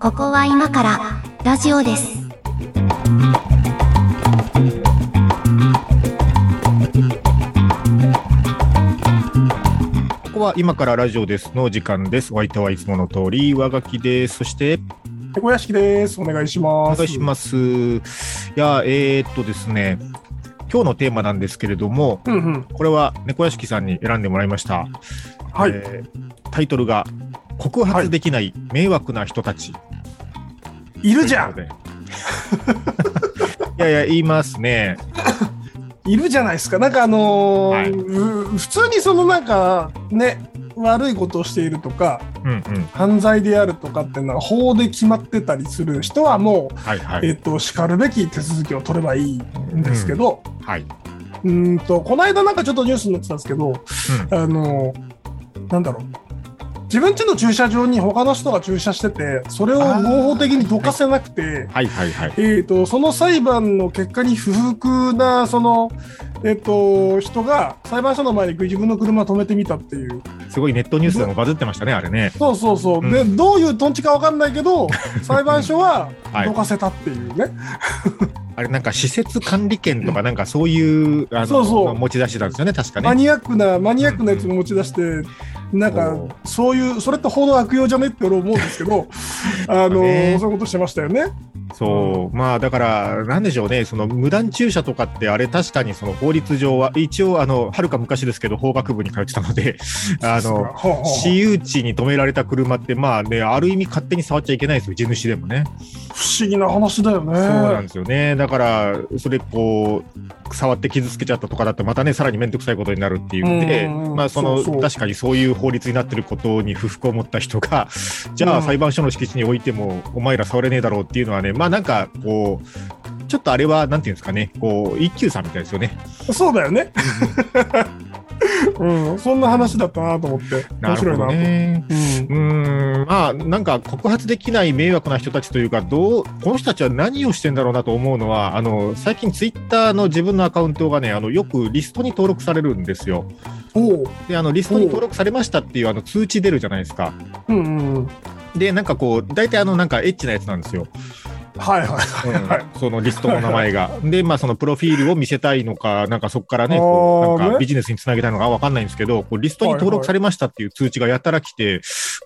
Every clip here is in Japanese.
ここは今からラジオです。ここは今からラジオですの時間です。お相手はいつもの通り、上書きです。そして、猫屋敷です。お願いします。お願いします。いや、えーっとですね、今日のテーマなんですけれども、うんうん。これは猫屋敷さんに選んでもらいました。はい。えータイトルが、告発できない迷惑な人たち。いるじゃんと いやいや、言いますね。いるじゃないですか。なんかあのーはいう普通にそのなんかね、悪いことをしているとか、うんうん。犯罪であるとかっていうのは法で決まってたりする人はもう、はいはい。えっ、と、叱るべき手続きを取ればいいんですけど、はい。うーんと、この間なんかちょっとニュースになってたんですけど、あのーなんだろう。自分家の駐車場に他の人が駐車してて、それを合法的にどかせなくて、はいはいはい。えー、とその裁判の結果に不服なその、えー、と人が裁判所の前に自分の車を止めてみたっていう。すごいネットニュースでもバズってましたね、あれね。そうそうそう、うん。でどういうトンチか分かんないけど裁判所ははい。どかせたっていうね、あれなんか施設管理権とかなんかそういうあのそうそう。持ち出しなんですよね、確かね。マニアックなマニアックなやつも持ち出して、なんかおそういうそれって法の悪用じゃねって俺思うんですけど あの、ね。そういうことしてましたよね。そう、まあだから、なんでしょうね、その無断駐車とかって、あれ確かにその法律上は、一応、あの、はるか昔ですけど、法学部に通ってたので、あの、私有地に止められた車って、まあね、ある意味勝手に触っちゃいけないですよ、地主でもね。不思議な話だよね。そうなんですよね。だから、それこう、触って傷つけちゃったとかだと、またね、さらに面倒くさいことになるっていうんで、まあ、その確かにそういう法律になってることに不服を持った人が、じゃあ、うん裁判所の敷地に置いても、お前ら触れねえだろうっていうのはね、まあ、なんか、こう、ちょっとあれは、なんていうんですかね、こう、一休さんみたいですよね。そうだよね。うん、そんな話だったなと思って、面白いなと。ね。うんん、まあ、なんか告発できない迷惑な人たちというか、どう、この人たちは何をしてんだろうなと思うのは、あの、最近ツイッターの自分のアカウントがね、あの、よくリストに登録されるんですよ。で、あの、リストに登録されましたっていうあの通知出るじゃないですか。うんうんうん。で、なんかこう、大体あの、なんかエッチなやつなんですよ。はいはいはいはい。そのリストの名前が。で、まあ、そのプロフィールを見せたいのか、なんかそこからね、こうなんかね。ビジネスにつなげたいのかわかんないんですけど、こうリストに登録されましたっていう通知がやたら来て、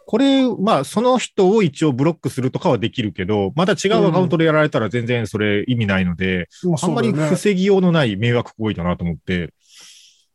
これ、まあ、その人を一応ブロックするとかはできるけど、また違うアカウントでやられたら全然それ意味ないので、まああんまり防ぎようのない迷惑行為だなと思って、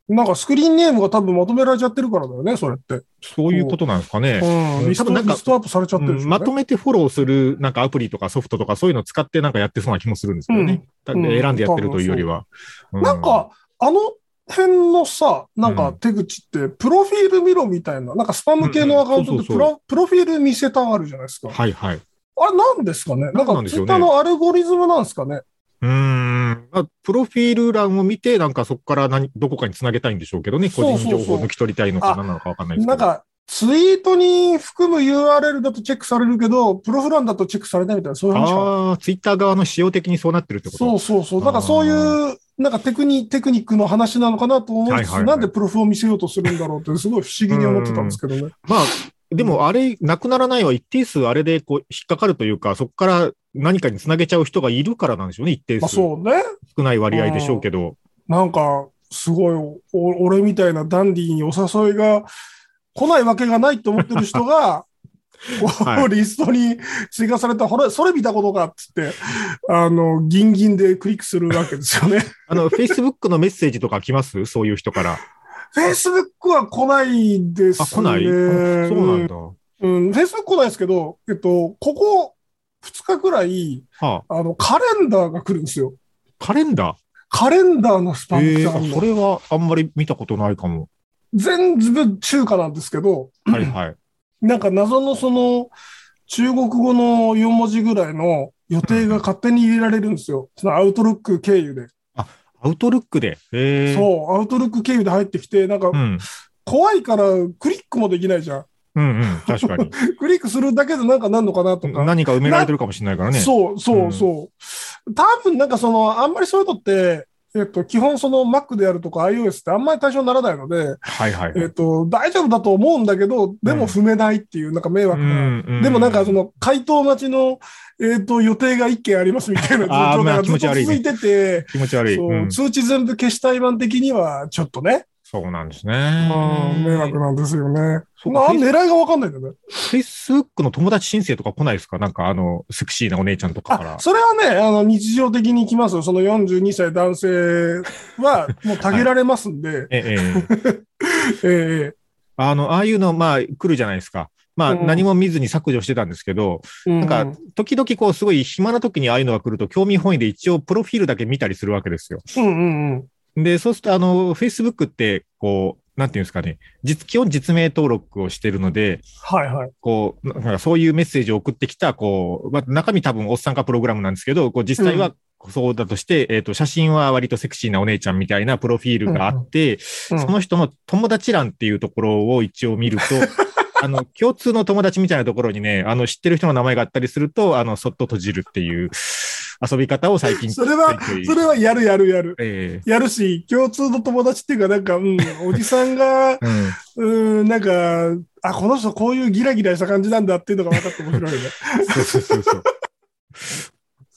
なんかスクリーンネームが多分まとめられちゃってるからだよね、それって。そういうことなんですかね。うん。多分なんかリストアップされちゃってるねうんまとめてフォローするなんかアプリとかソフトとかそういうのを使ってなんかやってそうな気もするんですけどね。だうん選んでやってるというよりは。うなんか、あの辺のさ、なんか手口って、プロフィール見ろみたいな、なんかスパム系のアカウントってプロプロフィール見せたがるじゃないですか。はいはい。あれなんですかね？なんかツイッターのアルゴリズムなんですかね？うーん。まあプロフィール欄を見て、なんかそこから何、どこかにつなげたいんでしょうけどね。個人情報を抜き取りたいのかなのかわかんないですけど。なんか、ツイートに含む URL だとチェックされるけど、プロフ欄だとチェックされないみたいな、そういう話ああ、ツイッター側の仕様的にそうなってるってことそうそうそう。なんかそういう、なんかテクニテクニックの話なのかなと思いつつ、はいはいはいなんでプロフを見せようとするんだろうって、すごい不思議に思ってたんですけどね。まあ、でもあれ、なくならないは一定数あれでこう引っかかるというか、そこから何かにつなげちゃう人がいるからなんでしょうね、一定まあ数。そうね。少ない割合でしょうけど。なんか、すごいお、俺みたいなダンディーにお誘いが来ないわけがないと思ってる人が、はいリストに追加された、ほれ、それ見たことかっつって、あの、ギンギンでクリックするわけですよね。あの、Facebook のメッセージとか来ます？そういう人から。Facebook は来ないですね。あ、来ない、あそうなんだ。うん、Facebook 来ないですけど、えっと、ここ2日くらい、はあ、あの、カレンダーが来るんですよ。カレンダー？カレンダーのスパムっええてあるのそれはあんまり見たことないかも。全部中華なんですけど、はいはい。なんか謎のその、中国語の4文字ぐらいの予定が勝手に入れられるんですよ。そのアウトルック経由で。アウトルックで。そう、アウトルック経由で入ってきて、なんかうん。怖いからクリックもできないじゃん。うんうん。確かに。クリックするだけでなんかなんのかなとか。何か埋められてるかもしれないからね。そうそうそう。多分なんかその、あんまりそういうのって、えっと、基本その Mac であるとか iOS ってあんまり対象にならないので、はいはい。えっと、大丈夫だと思うんだけど、でも踏めないっていう、なんか迷惑な。うんでもなんかそ、の、回答待ちの、えっと、予定が一件ありますみたいな状態がずっと続いてて、気持ち悪い。通知全部消したい版的には、ちょっとね、そうなんですうんね。迷惑なんですよね。そうまあ、狙いがわかんないんだよね。Facebook の友達申請とか来ないですか？なんかあの、セクシーなお姉ちゃんとかからあ。それはね、あの、日常的に来ますよ。その42歳男性は、もうたげられますんで、ええええ えあの、ああいうの、まあ、来るじゃないですか。まあ、うん何も見ずに削除してたんですけど、えなんか、時々こう、すごい暇な時にああいうのが来ると、興味本位で一応、プロフィールだけ見たりするわけですよ。うんうんうん。で、そうすると、あの、Facebook って、こう、なんていうんですかね、実、基本実名登録をしてるので、はいはい。こう、なんかそういうメッセージを送ってきた、こう、まあ、中身多分おっさんかプログラムなんですけど、こう、実際はそうだとして、えっ、と、写真は割とセクシーなお姉ちゃんみたいなプロフィールがあって、うん。その人の友達欄っていうところを一応見ると、あの、共通の友達みたいなところにね、あの、知ってる人の名前があったりすると、あの、そっと閉じるっていう遊び方を最近。それはそれはやるやるやる。えやるし、共通の友達っていうか、なんか、うん、おじさんが、え うん。うん、なんか、あ、この人こういうギラギラした感じなんだっていうのが分かって面白いね。そうそうそうそう。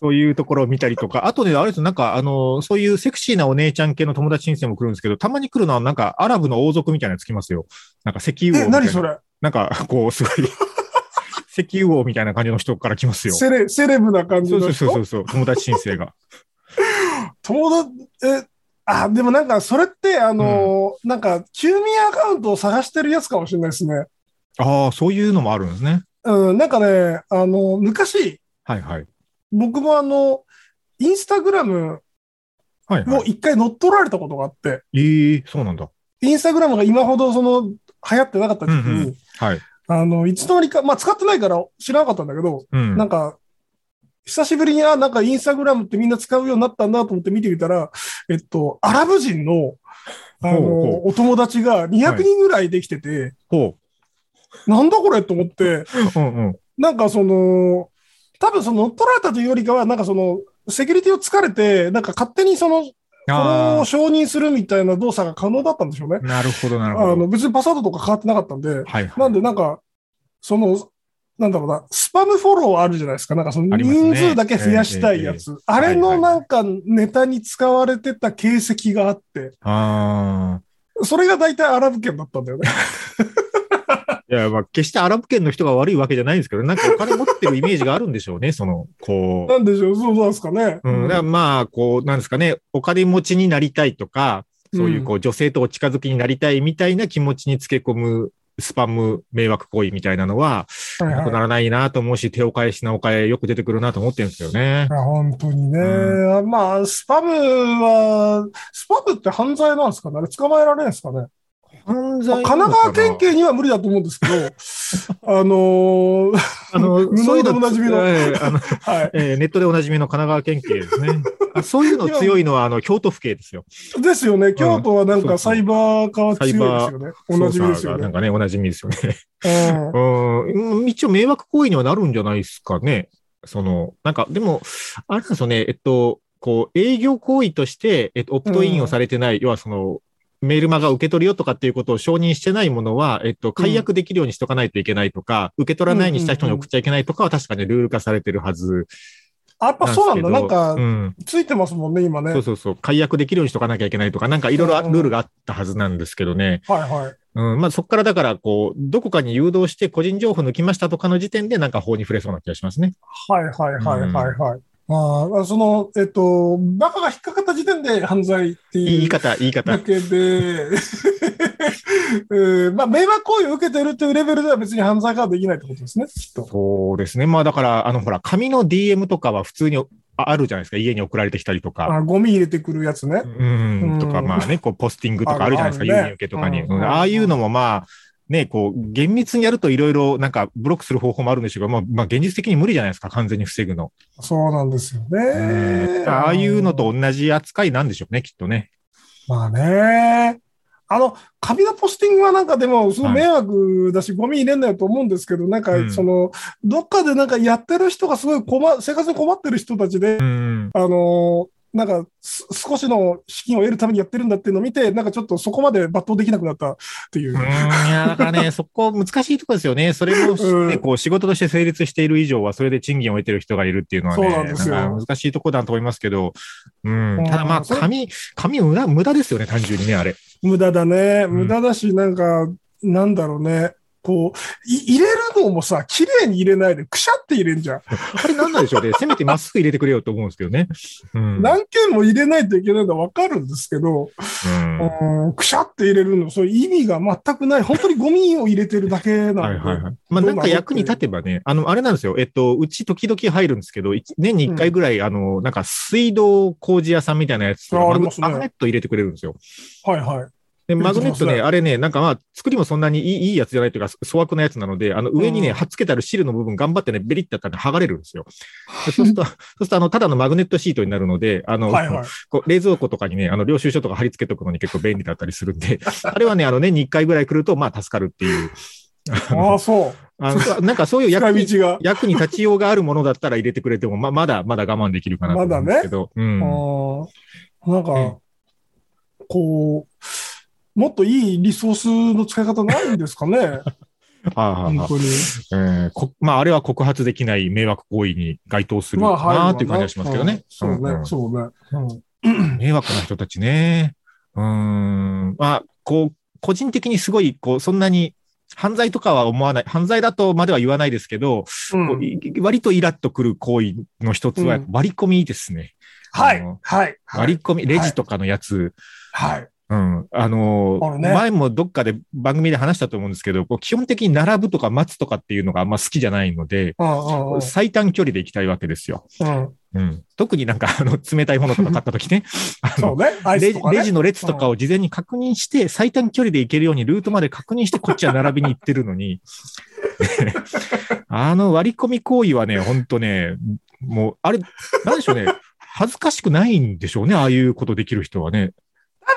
そういうところを見たりとか、あとね、あれですなんか、あの、そういうセクシーなお姉ちゃん系の友達申請も来るんですけど、たまに来るのはなんか、アラブの王族みたいなのつきますよ。なんか、石油王え。何それ？なんか、こう、すごい、石油王みたいな感じの人から来ますよ。セレ、セレブな感じそうそうの人そうそう、友達申請が。友達、え、あ、でもなんか、それって、あの、なんか、休眠アカウントを探してるやつかもしれないですね。ああ、そういうのもあるんですね。うん、なんかね、あの、昔、はいはい。僕もあの、インスタグラムはいはい。を一回乗っ取られたことがあって、ええそうなんだ。インスタグラムが今ほどその、流行ってなかった時期に、うんうんはい。あの、いつの間にか、まあ、使ってないから知らなかったんだけど、うん。なんか、久しぶりに、あ、なんかインスタグラムってみんな使うようになったんだと思って見てみたら、えっと、アラブ人の、あの、ほうほお友達が200人ぐらいできてて、ほなんだこれと思って、う。うんうん。なんかその、多分その乗っ取られたというよりかは、なんかその、セキュリティを突かれて、なんか勝手にその、フォローをあ承認するみたいな動作が可能だったんでしょうねあ、。なるほど、なるほど。あの、別にパスワードとか変わってなかったんで、はいはい。なんでなんか、その、なんだろうな、スパムフォローあるじゃないですか。なんかその人数だけ増やしたいやつ。あれのなんかネタに使われてた形跡があって、あそれが大体アラブ圏だったんだよね。あ。いや、まあ、決してアラブ圏の人が悪いわけじゃないんですけど、なんかお金持ってるイメージがあるんでしょうね、その、こう。なんでしょう、そうなんですかね。うん、だまあ、こう、なんですかね、お金持ちになりたいとか、そういう、こう、女性とお近づきになりたいみたいな気持ちにつけ込む、スパム迷惑行為みたいなのは、はいはい。なくならないなと思うし、手を変え品を変えよく出てくるなと思ってるんですよね。本当にね。うまあ、スパムは、スパムって犯罪なんですかね？あれ捕まえられないんですかね？犯まあ神奈川県警には無理だと思うんですけど、あのー あの、無能でおなじみのええあの、はい。えーネットでおなじみの神奈川県警ですね。あそういうの強いのは、あの、京都府警ですよ。ですよね。京都はなんそうそうかサイバー化は強いですよね。おなじみですよね。なんかね、おなじみですよね。うんうん、一応迷惑行為にはなるんじゃないですかね。その、なんか、でも、あれなんですよね、えっと、こう、営業行為として、えっと、オプトインをされてない、要はその、メールマガ受け取るよとかっていうことを承認してないものは、えっと、解約できるようにしとかないといけないとか、受け取らないにした人に送っちゃいけないとかは確かにルール化されてるはずあやっぱ。そうなんだ。なんかう、ん。ついてますもんね、今ね。そうそうそう。解約できるようにしとかなきゃいけないとか、なんかいろいろうんルールがあったはずなんですけどね。はいはい。うん。まあそこからだから、こう、どこかに誘導して個人情報抜きましたとかの時点でなんか法に触れそうな気がしますね。はいはいはいはいはい。まあ、その、えっと、バカが引っかかった時点で犯罪っていう言い方、言い方だ。けで、うんまあ、迷惑行為を受けてるというレベルでは別に犯罪ができないってことですね、きっと。そうですね。まあだから、あの、ほら、紙の DM とかは普通にああるじゃないですか。家に送られてきたりとか。あゴミ入れてくるやつね。うんうんとか、まあね、こう、ポスティングとかあるじゃないですか。郵便受けとかに。ああいうのもまあ、ね、こう、厳密にやるといろいろなんかブロックする方法もあるんでしょうけど、まあ、まあ、現実的に無理じゃないですか。完全に防ぐの。そうなんですよね。ああいうのと同じ扱いなんでしょうね、きっとね。まあね。あの、紙のポスティングはなんかでも、すごい迷惑だし、ゴミ入れんなよと思うんですけど、なんかう、んその、どっかでなんかやってる人がすごい困、生活に困ってる人たちで、うん。あの、なんかす少しの資金を得るためにやってるんだっていうのを見て、なんかちょっとそこまで抜刀できなくなったっていうう。いや、だからね、そこ難しいところですよね。それも、ねうんこう仕事として成立している以上は、それで賃金を得てる人がいるっていうのはね、難しいところだと思いますけど、うんうん。ただまあ、紙、紙無駄、無駄ですよね、単純にね、あれ。無駄だね。ん無駄だし、なんか、なんだろうね。こう、い入れるのもさ、綺麗に入れないで、くしゃって入れんじゃん。あれなんなんでしょうね。せめてまっすぐ入れてくれよと思うんですけどね。うん。何件も入れないといけないのはわかるんですけど、うんうん、くしゃって入れるの、そういう意味が全くない。本当にゴミを入れてるだけなので。はいはいはい。まあなんか役に立てばね、あの、あれなんですよ。えっと、うち時々入るんですけど、一年に一回ぐらい、あの、なんか水道工事屋さんみたいなやつ、マグあありますねマグネット入れてくれるんですよ。はいはい。で、うんマグネットね、あれね、なんかまあ、作りもそんなにいいいいやつじゃないというか、粗悪なやつなので、あの、上にね、うん貼っつけてあるシールの部分頑張ってね、ベリってやったら剥がれるんですよ。でそうすると、そうすると、あの、ただのマグネットシートになるので、あの、はいはい。こう冷蔵庫とかにね、あの、領収書とか貼り付けとくのに結構便利だったりするんで、あれはね、あの、年に1回ぐらい来ると、まあ、助かるっていう。ああ、そう。あのなんかそういう使役に。役に立ちようがあるものだったら入れてくれても、ままだ、まだ我慢できるかなと思うんですけど。うん。ああなんか、うんこう、もっといいリソースの使い方ないんですかね？はあ本当に。えーこまあ、あれは告発できない迷惑行為に該当するかなっていう感じがしますけどね。うんそうね、うんうんそうね。うん 迷惑な人たちね。うーん。まあ、こう、個人的にすごい、こう、そんなに、犯罪とかは思わない。犯罪だとまでは言わないですけど、うん割とイラッとくる行為の一つはうん割り込みですね。はいあの、はい。割り込み、レジとかのやつ、はい。うん。あのあるね前もどっかで番組で話したと思うんですけど、こう基本的に並ぶとか待つとかっていうのがあんま好きじゃないので、うんうんうん最短距離で行きたいわけですよ。うん。うん。特になんか、あの、冷たいものとか買った時ね、あの、レジね。レジの列とかを事前に確認して、最短距離で行けるようにルートまで確認して、こっちは並びに行ってるのに、あの割り込み行為はね、ほんとね、もう、あれ、なんでしょうね、恥ずかしくないんでしょうね、ああいうことできる人はね。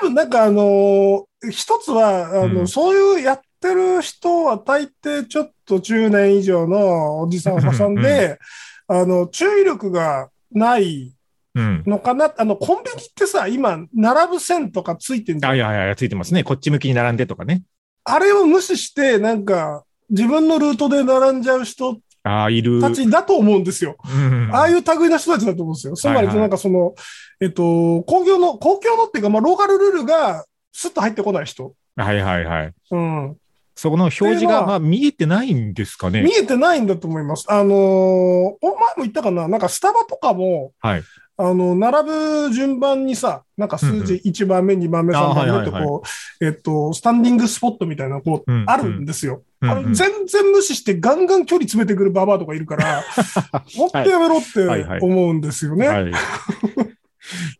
多分なんかあのー一つは、あの、うんそういうやってる人は大抵ちょっと10年以上のおじさんおばさんで、あの、注意力がないうん。のかな。あの、コンビニってさ、今、並ぶ線とかついてんじゃん。あいやいやいや、ついてますね。こっち向きに並んでとかね。あれを無視して、なんか、自分のルートで並んじゃう人ああ、いる。たちだと思うんですよ。うん、ああいう類な人たちだと思うんですよ。つまり、はいはいなんかその、えっと、公共の、公共のっていうか、まあ、ローカルルールがスッと入ってこない人。はいはいはい。うん。そこの表示が、まあ、見えてないんですかね。見えてないんだと思います。あのーお前も言ったかな？なんかスタバとかも、はい。あの、並ぶ順番にさ、なんか数字1番目、2番目、あ3番目はいはいはいってこう、えっと、スタンディングスポットみたいな、こう、うんあるんですよ。うんあの全然無視してガンガン距離詰めてくるババアとかいるから、もっとやめろってはいはい思うんですよね。はい。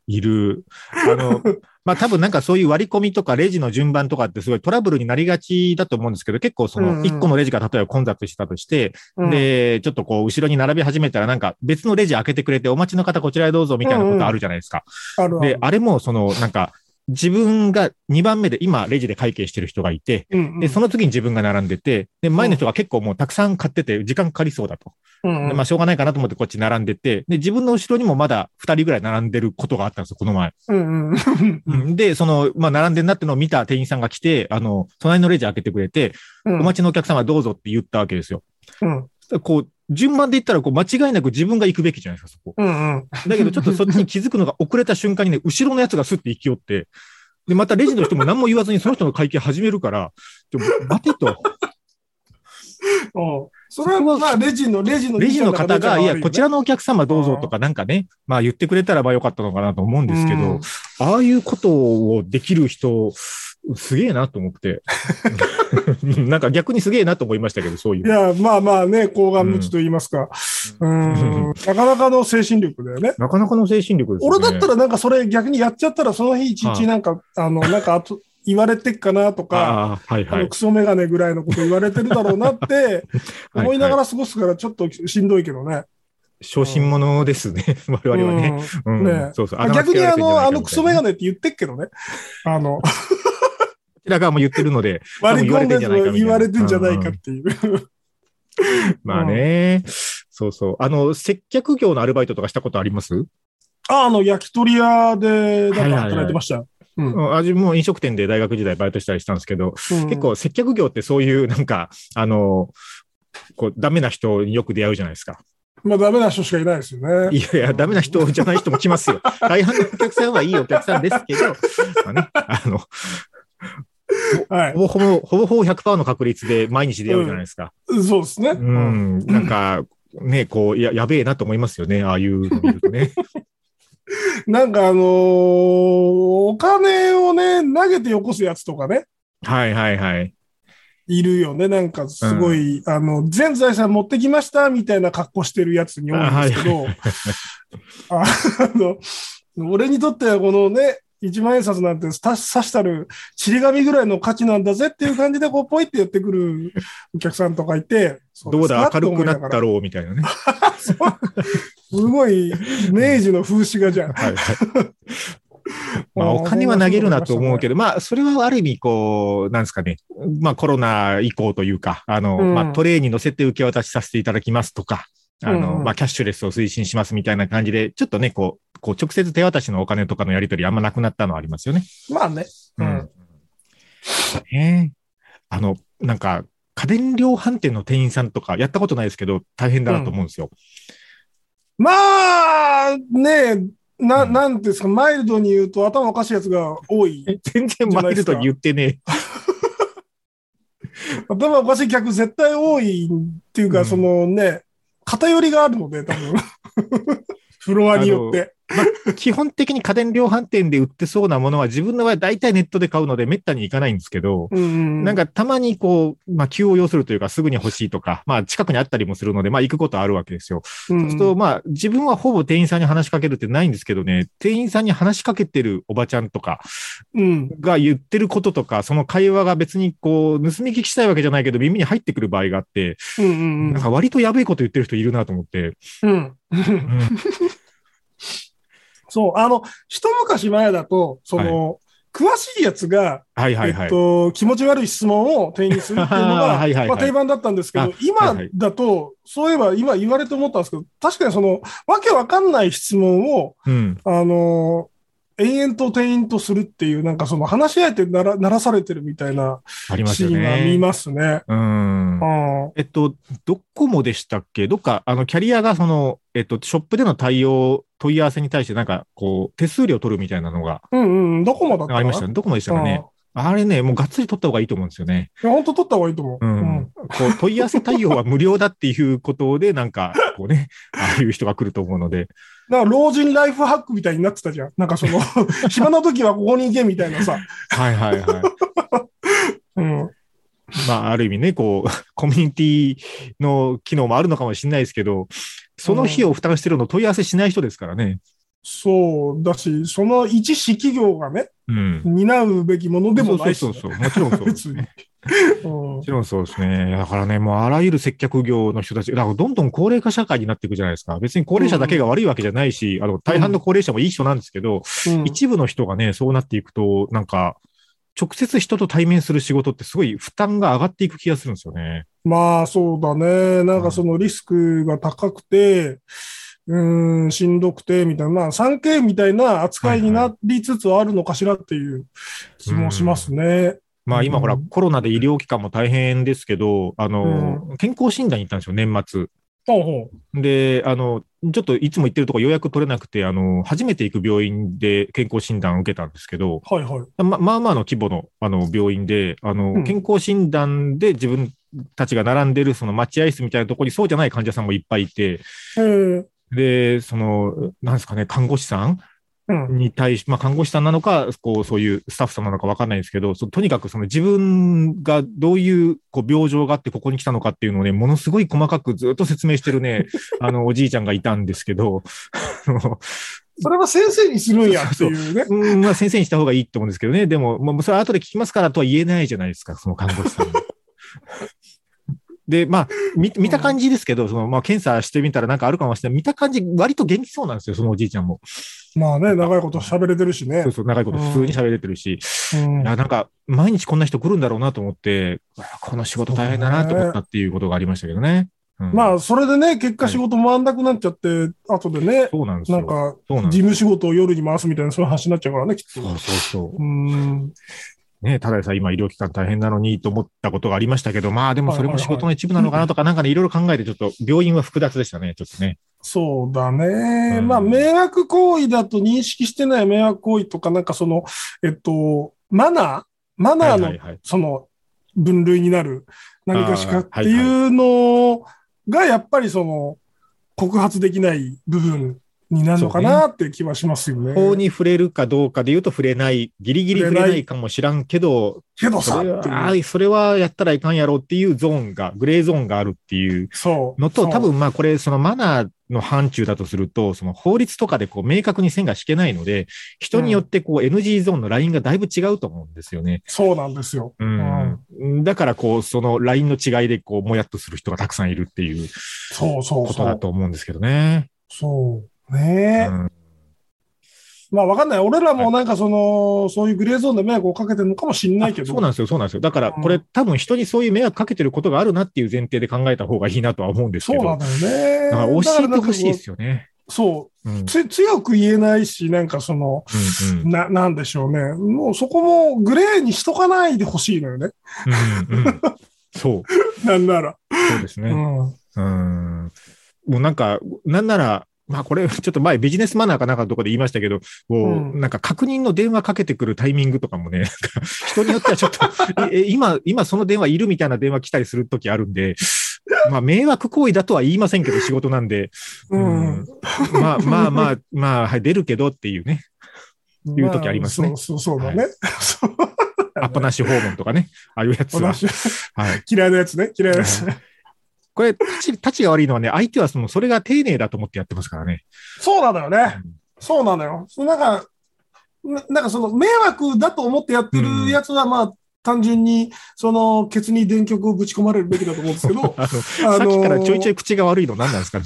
いる。あの、まあ多分なんかそういう割り込みとかレジの順番とかってすごいトラブルになりがちだと思うんですけど、結構そうんうんの一個のレジが例えば混雑したとして、うんで、ちょっとこう後ろに並び始めたらなんか別のレジ開けてくれてお待ちの方こちらへどうぞみたいなことあるじゃないですか。あるある、であれもそのなんか自分が2番目で今レジで会計してる人がいて、うんうんで、その次に自分が並んでて、で、前の人が結構もうたくさん買ってて時間かかりそうだと。うんうんでまあ、しょうがないかなと思ってこっち並んでて、で、自分の後ろにもまだ2人ぐらい並んでることがあったんですよ、この前。うんうんうんで、その、まあ、並んでんなってのを見た店員さんが来て、あの、隣のレジ開けてくれて、うんお待ちのお客様どうぞって言ったわけですよ。うんこう、順番で言ったら、こう、間違いなく自分が行くべきじゃないですか、そこ。うんうんだけど、ちょっとそっちに気づくのが遅れた瞬間にね、後ろのやつがスッて行き寄って、で、またレジの人も何も言わずにその人の会計始めるから、でも待てと。うんそれはまあ、レジの、レジのレジの方が、いや、こちらの、のお客様どうぞとかなんかね、まあ言ってくれたらばよかったのかなと思うんですけど、ああいうことをできる人、すげえなと思って。なんか逆にすげえなと思いましたけど、そういう。いや、まあまあね、高顔無知と言いますか。うん、なかなかの精神力だよね。なかなかの精神力ですよね。俺だったらなんかそれ逆にやっちゃったら、その日一日なんか、あの、なんかあと、言われてっかなとか、ああ、はいはい。クソメガネぐらいのこと言われてるだろうなって、思いながら過ごすからちょっとしんどいけどね。小心者ですね、我々はね。うんねそうそう。あ逆にあの、あのクソメガネ。ネって言ってっけどね。あの、こちら側も言ってるので、割り込んで言われてんじゃないかっていう。まあね、そうそう。あの、接客業のアルバイトとかしたことあります？あ、あの、焼き鳥屋で、なんか働いてましたよ。うん味も飲食店で大学時代バイトしたりしたんですけど、うん結構接客業ってそういうなんか、あの、こう、ダメな人によく出会うじゃないですか。まあ、ダメな人しかいないですよね。いやいや、ダメな人じゃない人も来ますよ。大半のお客さんはいいお客さんですけど、まあね、あの、はいほ。ぼほぼ、ほぼほぼ100%の確率で毎日出会うじゃないですか。そうですね。うん、なんか、ね、こう、や、やべえなと思いますよね。ああいうの見るとね。なんかあのーお金をね、投げてよこすやつとかね、はいはいはい。いるよね。なんかすごい、あの、全財産持ってきましたみたいな格好してるやつに多いんですけど、あの、俺にとってはこのね、一万円札なんて刺刺したるちり紙ぐらいの価値なんだぜっていう感じでこうポイってやってくるお客さんとかいて、どうだ、明るくなったろろうみたいなね。すごい明治の風刺画じゃん。はいはい。まあ、お金は投げるなと思うけど、まあ、それはある意味、こう、なんですかね。まあ、コロナ以降というか、あの、うんまあ、トレーに乗せて受け渡しさせていただきますとか、あの、まあ、キャッシュレスを推進しますみたいな感じで、ちょっとね、こう、こう、直接手渡しのお金とかのやり取りあんまなくなったのはありますよね。まあね。ううんん。ねえあの、なんか、家電量販店の店員さんとか、やったことないですけど、大変だなと思うんですよ。まあ、ねな、うんなんていうんですか、マイルドに言うと頭おかしいやつが多い。全然マイルドに言ってね頭おかしい客絶対多いっていうか、うんそのね、偏りがあるので、多分。フロアによって。基本的に家電量販店で売ってそうなものは自分の場合大体ネットで買うのでめったに行かないんですけど、うんなんかたまにこう、まあ急を要するというかすぐに欲しいとか、まあ近くにあったりもするので、まあ行くことあるわけですよ。うんそうするとまあ自分はほぼ店員さんに話しかけるってないんですけどね、店員さんに話しかけてるおばちゃんとかうん。が言ってることとか、その会話が別にこう盗み聞きしたいわけじゃないけど耳に入ってくる場合があって、なんか割とやべえこと言ってる人いるなと思って。うん。うん。そう、あの、一昔前だと、その、詳しいやつが、はいはいはい。えっと、気持ち悪い質問を店員にするっていうのが、はいはいはいまあ定番だったんですけあど、今はいはいだと、そういえば今言われて思ったんですけど、確かにその、わけわかんない質問を、うん。あの、延々と店員とするっていう、なんかその話し相手なら、ならされてるみたいなありますよシーンが見ね。ますね。うんう。ん。えっと、ドコモでしたっけ？どっか、あの、キャリアがその、えっと、ショップでの対応、問い合わせに対してなんか、こう、手数料取るみたいなのがうんうん。どこまでだったありましたね。ドコモでしたかね。あれね、もうがっつり取った方がいいと思うんですよね。いや、本当取った方がいいと思う。うん。こう、問い合わせ対応は無料だっていうことで、なんか、こうね、ああいう人が来ると思うので。なんか老人ライフハックみたいになってたじゃん。なんかその、暇な時はここに行けみたいなさ。はいはいはい。うん。まあ、ある意味ね、こう、コミュニティの機能もあるのかもしれないですけど、その費用を負担してるの問い合わせしない人ですからね。そうだし、その一市企業がね、うん。担うべきものでもないし、そうそうそうそう。もちろんそうですね。うんもちろんそうですね。だからね、もうあらゆる接客業の人たち、だからどんどん高齢化社会になっていくじゃないですか。別に高齢者だけが悪いわけじゃないし、あの、大半の高齢者もいい人なんですけど、うん一部の人がね、そうなっていくと、なんか、直接人と対面する仕事ってすごい負担が上がっていく気がするんですよね。まあそうだね。なんかそのリスクが高くて、うーん、しんどくて、みたいな、まあ 3K みたいな扱いになりつつあるのかしらっていう気もしますね。まあ今ほら、うんコロナで医療機関も大変ですけど、あの、健康診断に行ったんですよ、年末。ほうほで、あの、ちょっといつも行ってるとこ予約取れなくて、あの、初めて行く病院で健康診断を受けたんですけど、う。はいはい。ままあまあの規模のあの病院で、あの、うん健康診断で自分たちが並んでるその待合室みたいなところにそうじゃない患者さんもいっぱいいて、えーで、その、なんですかね、看護師さんうん。に対し、まあ看護師さんなのか、こう、そういうスタッフさんなのかわかんないんですけど、そとにかくその自分がどういうこう病状があってここに来たのかっていうのをね、ものすごい細かくずっと説明してるね、あの、おじいちゃんがいたんですけど、それは先生にするんやっていうね。うん、まあ先生にした方がいいと思うんですけどね。でも、まあ、それは後で聞きますからとは言えないじゃないですか、その看護師さんに。で、まあ、見見た感じですけど、その、まあ、検査してみたらなんかあるかもしれない。見た感じ、割と元気そうなんですよ、そのおじいちゃんも。まあね、長いこと喋れてるしねそう。そう、長いこと普通に喋れてるし。うんいや、なんか、毎日こんな人来るんだろうなと思って、あこの仕事大変だなと思ったっていうことがありましたけどね。うんまあ、それでね、結果仕事回んなくなっちゃって、後でね、そうなんですよ。なんか、事務仕事を夜に回すみたいな、そういう話になっちゃうからね、きっと。そうそうそうう。ーん。ね、ただでさえ今医療機関大変なのにと思ったことがありましたけど、まあでもそれも仕事の一部なのかなとか、なんかね、いろいろ考えて、ちょっと病院は複雑でしたね、ちょっとね。そうだね。うんまあ、迷惑行為だと認識してない迷惑行為とか、なんかその、えっと、マナーマナーの。その分類になる何かしかっていうのが、やっぱりその、告発できない部分になるのかなって気はしますよね。法に触れるかどうかで言うと触れない、ギリギリ触れないかもしらんけど、けどさそそれはやったらいかんやろうっていうゾーンが、グレーゾーンがあるっていう。のと、多分まあこれ、そのマナーの範疇だとすると、その法律とかでこう明確に線が引けないので、人によってこう NG ゾーンのラインがだいぶ違うと思うんですよね。そうなんですよ。うん。だからこう、そのラインの違いでこう、もやっとする人がたくさんいるっていうそうそうことだ。と思うんですけどね。そう。ねえ。うんまあわかんない。俺らもなんかその、そういうグレーゾーンで迷惑をかけてるのかもしんないけど。そうなんですよ、そうなんですよ。だから、うんこれ、多分人にそういう迷惑かけてることがあるなっていう前提で考えた方がいいなとは思うんですけど。そうなんだよね。だから教えてほしいでよ。すよね。そう。うん。つ強く言えないし、なんかその、うんうんな、なんでしょうね。もうそこもグレーにしとかないでほしいのよね。うんうんそう、なんなら。そうですね。うん。うん。もうなんか、なんなら、まあこれ、ちょっと前ビジネスマナーかなんかのところで言いましたけど、こう、うんなんか確認の電話かけてくるタイミングとかもね、人によってはちょっと、え、え今、今その電話いるみたいな電話来たりするときあるんで、まあ迷惑行為だとは言いませんけど、仕事なんで、うん。まあまあまあ、まあ、はい、出るけどっていうね、いう時ありますねまあそうそうそうだね。そうアポなし訪問とかね、ああいうやつは。私はい。嫌いなやつね。嫌いなやつね。これ、立ち、が悪いのはね、相手はその、それが丁寧だと思ってやってますからね。そうなのよね。そうなのよ。なんか、ななんかその迷惑だと思ってやってるやつは、まあ、単純に、その、ケツに電極をぶち込まれるべきだと思うんですけど、あの、あさっきからちょいちょい口が悪いの何なんですかね。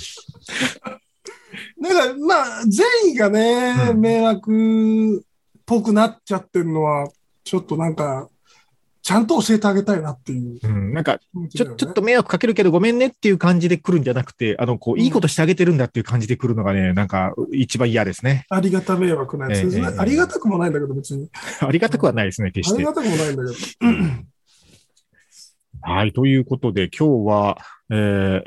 なんか、まあ、善意がね、うん迷惑っぽくなっちゃってるのは、ちょっとなんか、ちゃんと教えてあげたいなっていううん、なんか、ちょ、ちょっと迷惑かけるけどごめんねっていう感じで来るんじゃなくて、あの、こう、いいことしてあげてるんだっていう感じで来るのがね、なんか、一番嫌ですね。ありがた迷惑なやつですね、ええありがたくもないんだけど、別に。ありがたくはないですね、決してありが。たくもないんだけど。はい、ということで、今日は、えー、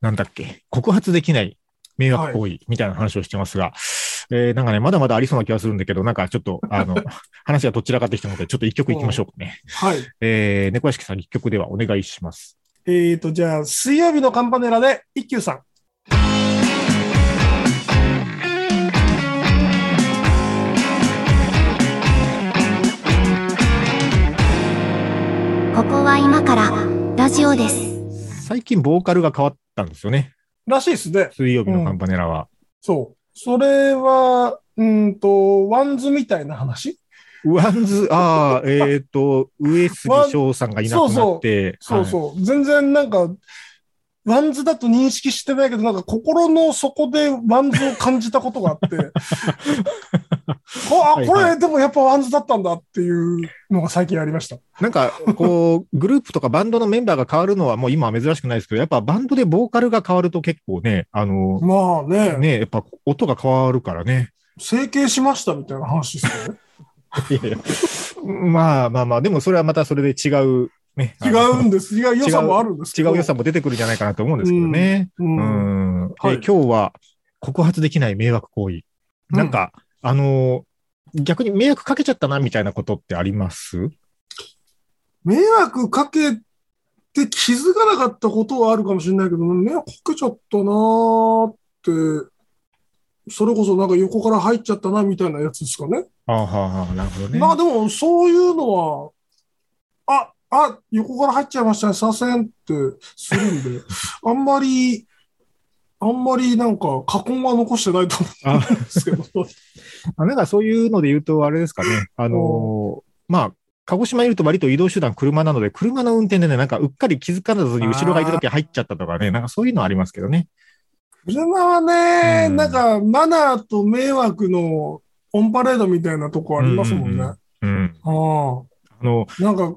なんだっけ、告発できない迷惑行為みたいな話をしてますが、えー、なんかね、まだまだありそうな気がするんだけど、なんかちょっと、あの、話がどちらかってきたので、ちょっと一曲いきましょうかね。はい。えー、猫屋敷さん一曲ではお願いします。えーと、じゃあ、水曜日のカンパネラで、一休さん。ここは今からラジオです。最近ボーカルが変わったんですよね。らしいですね。水曜日のカンパネラは。そう。それは、うーんと、 WANDS みたいな話？ WANDS、ああ、えっ、と、上杉昇さんがいなくなって、そうそう。全然なんか、 WANDS だと認識してないけど、なんか心の底で WANDS を感じたことがあって、こあ、はいこれでもやっぱ WANDS だったんだっていうのが最近ありました。なんか、こう、グループとかバンドのメンバーが変わるのはもう今は珍しくないですけど、やっぱバンドでボーカルが変わると結構ね、あの、まあね、ね、やっぱ音が変わるからね。整形しましたみたいな話ですよね。いやいやまあまあまあ、でもそれはまたそれで違う、ね。違うんです。違う良さもあるんです。違う良さも出てくるんじゃないかなと思うんですけどね。う。うんん。はいえ今日は告発できない迷惑行為。なんか、あの、逆に迷惑かけちゃったなみたいなことってあります？迷惑かけて気づかなかったことはあるかもしれないけど、迷惑かけちゃったなーって、それこそなんか横から入っちゃったなみたいなやつですかね。ああ、はあ、なるほどね。まあでも、そういうのは、あ、あ、横から入っちゃいましたね、させんってするんで、あんまり、あんまりなんか、過根は残してないと思うんですけど。あなんかそういうので言うと、あれですかね。あのーまあ、鹿児島にいると割と移動手段車なので、車の運転でね、なんかうっかり気づかずに後ろがいるとき入っちゃったとかね、なんかそういうのありますけどね。車はね、うんなんか、マナーと迷惑のオンパレードみたいなとこありますもんね。うんうんうんうん。ああの、あ。なんか、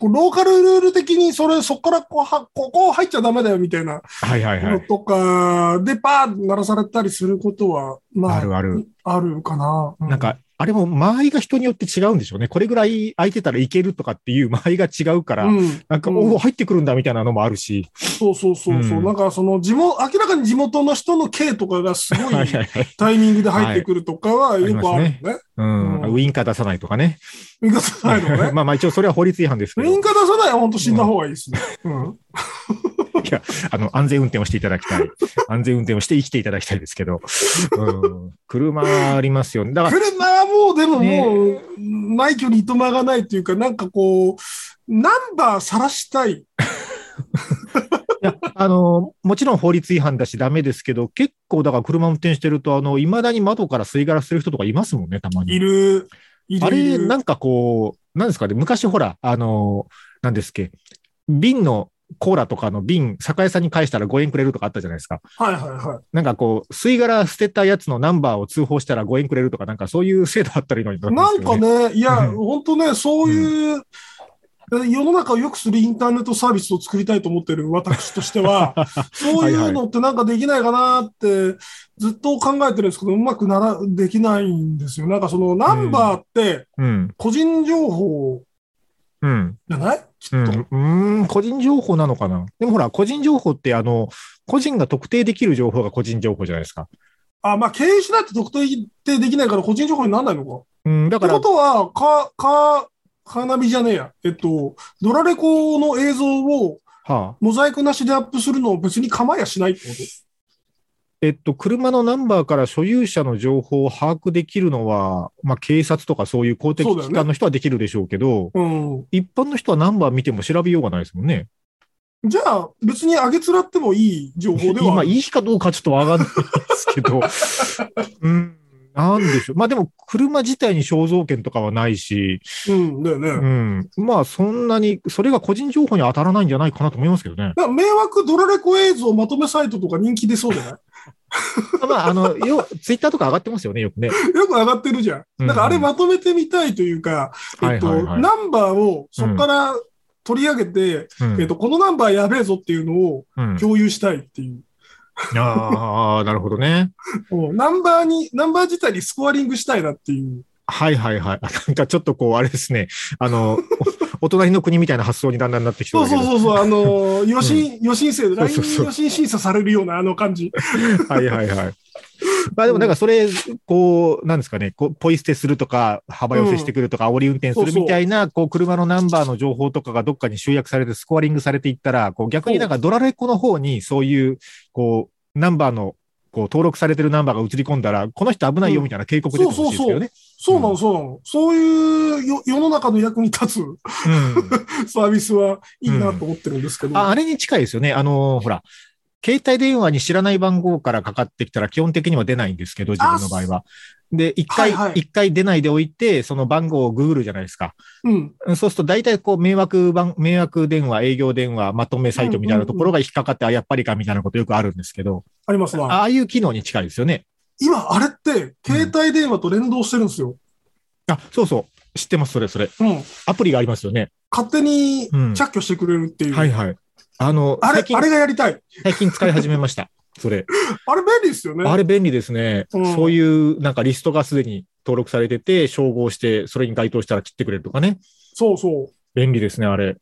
ローカルルール的にそれ、そこからこうは、ここ入っちゃダメだよみたいなはいはいはい。のとか、で、パーッ鳴らされたりすることは、まあ、あるある。あるかな。うなん、か、あれも間合いが人によって違うんでしょうね。これぐらい空いてたらいけるとかっていう間合いが違うから、うん、なんか、うんおお、入ってくるんだみたいなのもあるし。そうそうそうそう、うんなんかその地元、明らかに地元の人の K とかがすご はいはいいはい。タイミングで入ってくるとかははいよくあるよね。うん。うんウインカー出さないとかね。ウィンカー出さないのね。まあまあ一応それは法律違反ですけどウィン、カー出さないは本当死んだ方がいいですね。うん。あの、安全運転をしていただきたい。安全運転をして生きていただきたいですけど。うん。車ありますよね。だから、車はもうでももう、内挙にいとまがないというか、なんかこう、ナンバー晒したい。いや、あの、もちろん法律違反だしダメですけど、結構だから車運転してると、あの、未だに窓から吸い殻する人とかいますもんね、たまに。いる。いる。あれ、なんかこう、なんですかね、昔ほら、あの、なんですっけ、瓶のコーラとかの瓶、酒屋さんに返したら5円くれるとかあったじゃないですか。はいはいはい。なんかこう、吸い殻捨てたやつのナンバーを通報したら5円くれるとか、なんかそういう制度あったらいいのなんかね。ね、いや、うん本当ね、そういう、世の中を良くするインターネットサービスを作りたいと思ってる私としては、そういうのってなんかできないかなってずっと考えてるんですけど、うまくなら、できないんですよ。なんかそのナンバーってうん。個人情報うん。じゃない？きっと。うん。うーん、個人情報なのかな？でもほら、個人情報って、あの、個人が特定できる情報が個人情報じゃないですか。あ、まあ経営しないと特定できないから個人情報にならないのか。うん、だからってこ、とは、か、か、カーナビじゃねえや。えっと、ドラレコの映像をはあ、モザイクなしでアップするのを別に構えやしないってこと？えっと、車のナンバーから所有者の情報を把握できるのは、まあ、警察とかそういう公的機関の人はできるでしょうけど、うん。一般の人はナンバー見ても調べようがないですもんね。じゃあ、別に上げつらってもいい情報ではあ今、る。いいかどうかちょっとわかんないですけど、うん、なんでしょう。まあでも、車自体に肖像権とかはないし、うん、だよね。うん、まあそんなに、それが個人情報に当たらないんじゃないかなと思いますけどね。迷惑ドラレコ映像まとめサイトとか人気出そうじゃない？まあ、あの、よ、ツイッターとか上がってますよね、よくね。よく上がってるじゃん。だからあれまとめてみたいというか、えっと、はいはいはいナンバーをそこから取り上げて、うんえっと、このナンバーやべえぞっていうのをうん共有したいっていう。ああ、なるほどね。うんナンバーに、ナンバー自体にスコアリングしたいなっていう。はいはいはい。なんかちょっとこう、あれですね。あの、お お隣の国みたいな発想にだんだんなってきてそう。そうそうそう、あのー、予診、予診制度、LINE 予診審査されるようなあの感じ。はいはいはい。まあでもなんかそれ、こう、なんですかね、こう、ポイ捨てするとか、幅寄せしてくるとか、煽り運転するみたいな、こう、車のナンバーの情報とかがどっかに集約されてスコアリングされていったら、こう、逆になんかドラレコの方にそういう、こう、ナンバーの、こう、登録されてるナンバーが映り込んだら、この人危ないよみたいな警告出てほしいですけどね。そうなの、そうなの。そういうよ世の中の役に立つうん。サービスはいいなと思ってるんですけど。ああれに近いですよね。あの、ほら、携帯電話に知らない番号からかかってきたら基本的には出ないんですけど、自分の場合は。で、一回、一、はいはい回出ないでおいて、その番号をググるじゃないですか。うん。うんそうすると大体こう迷惑番、迷惑電話、営業電話、まとめサイトみたいなところが引っかかって、あ、やっぱりかみたいなことよくあるんですけど、ありますな。ああいう機能に近いですよね。今、あれって、携帯電話と連動してるんですよ。あ、そうそう。知ってます、それ、それ。うん。アプリがありますよね。勝手にうん着去してくれるっていう。はいはい。あの、あれあ、れがやりたい。最近使い始めました。それ。あれ便利ですよね。あれ便利ですね。うんそういうなんかリストがすでに登録されてて、照合して、それに該当したら切ってくれるとかね。そうそ便利ですね、あれ。う。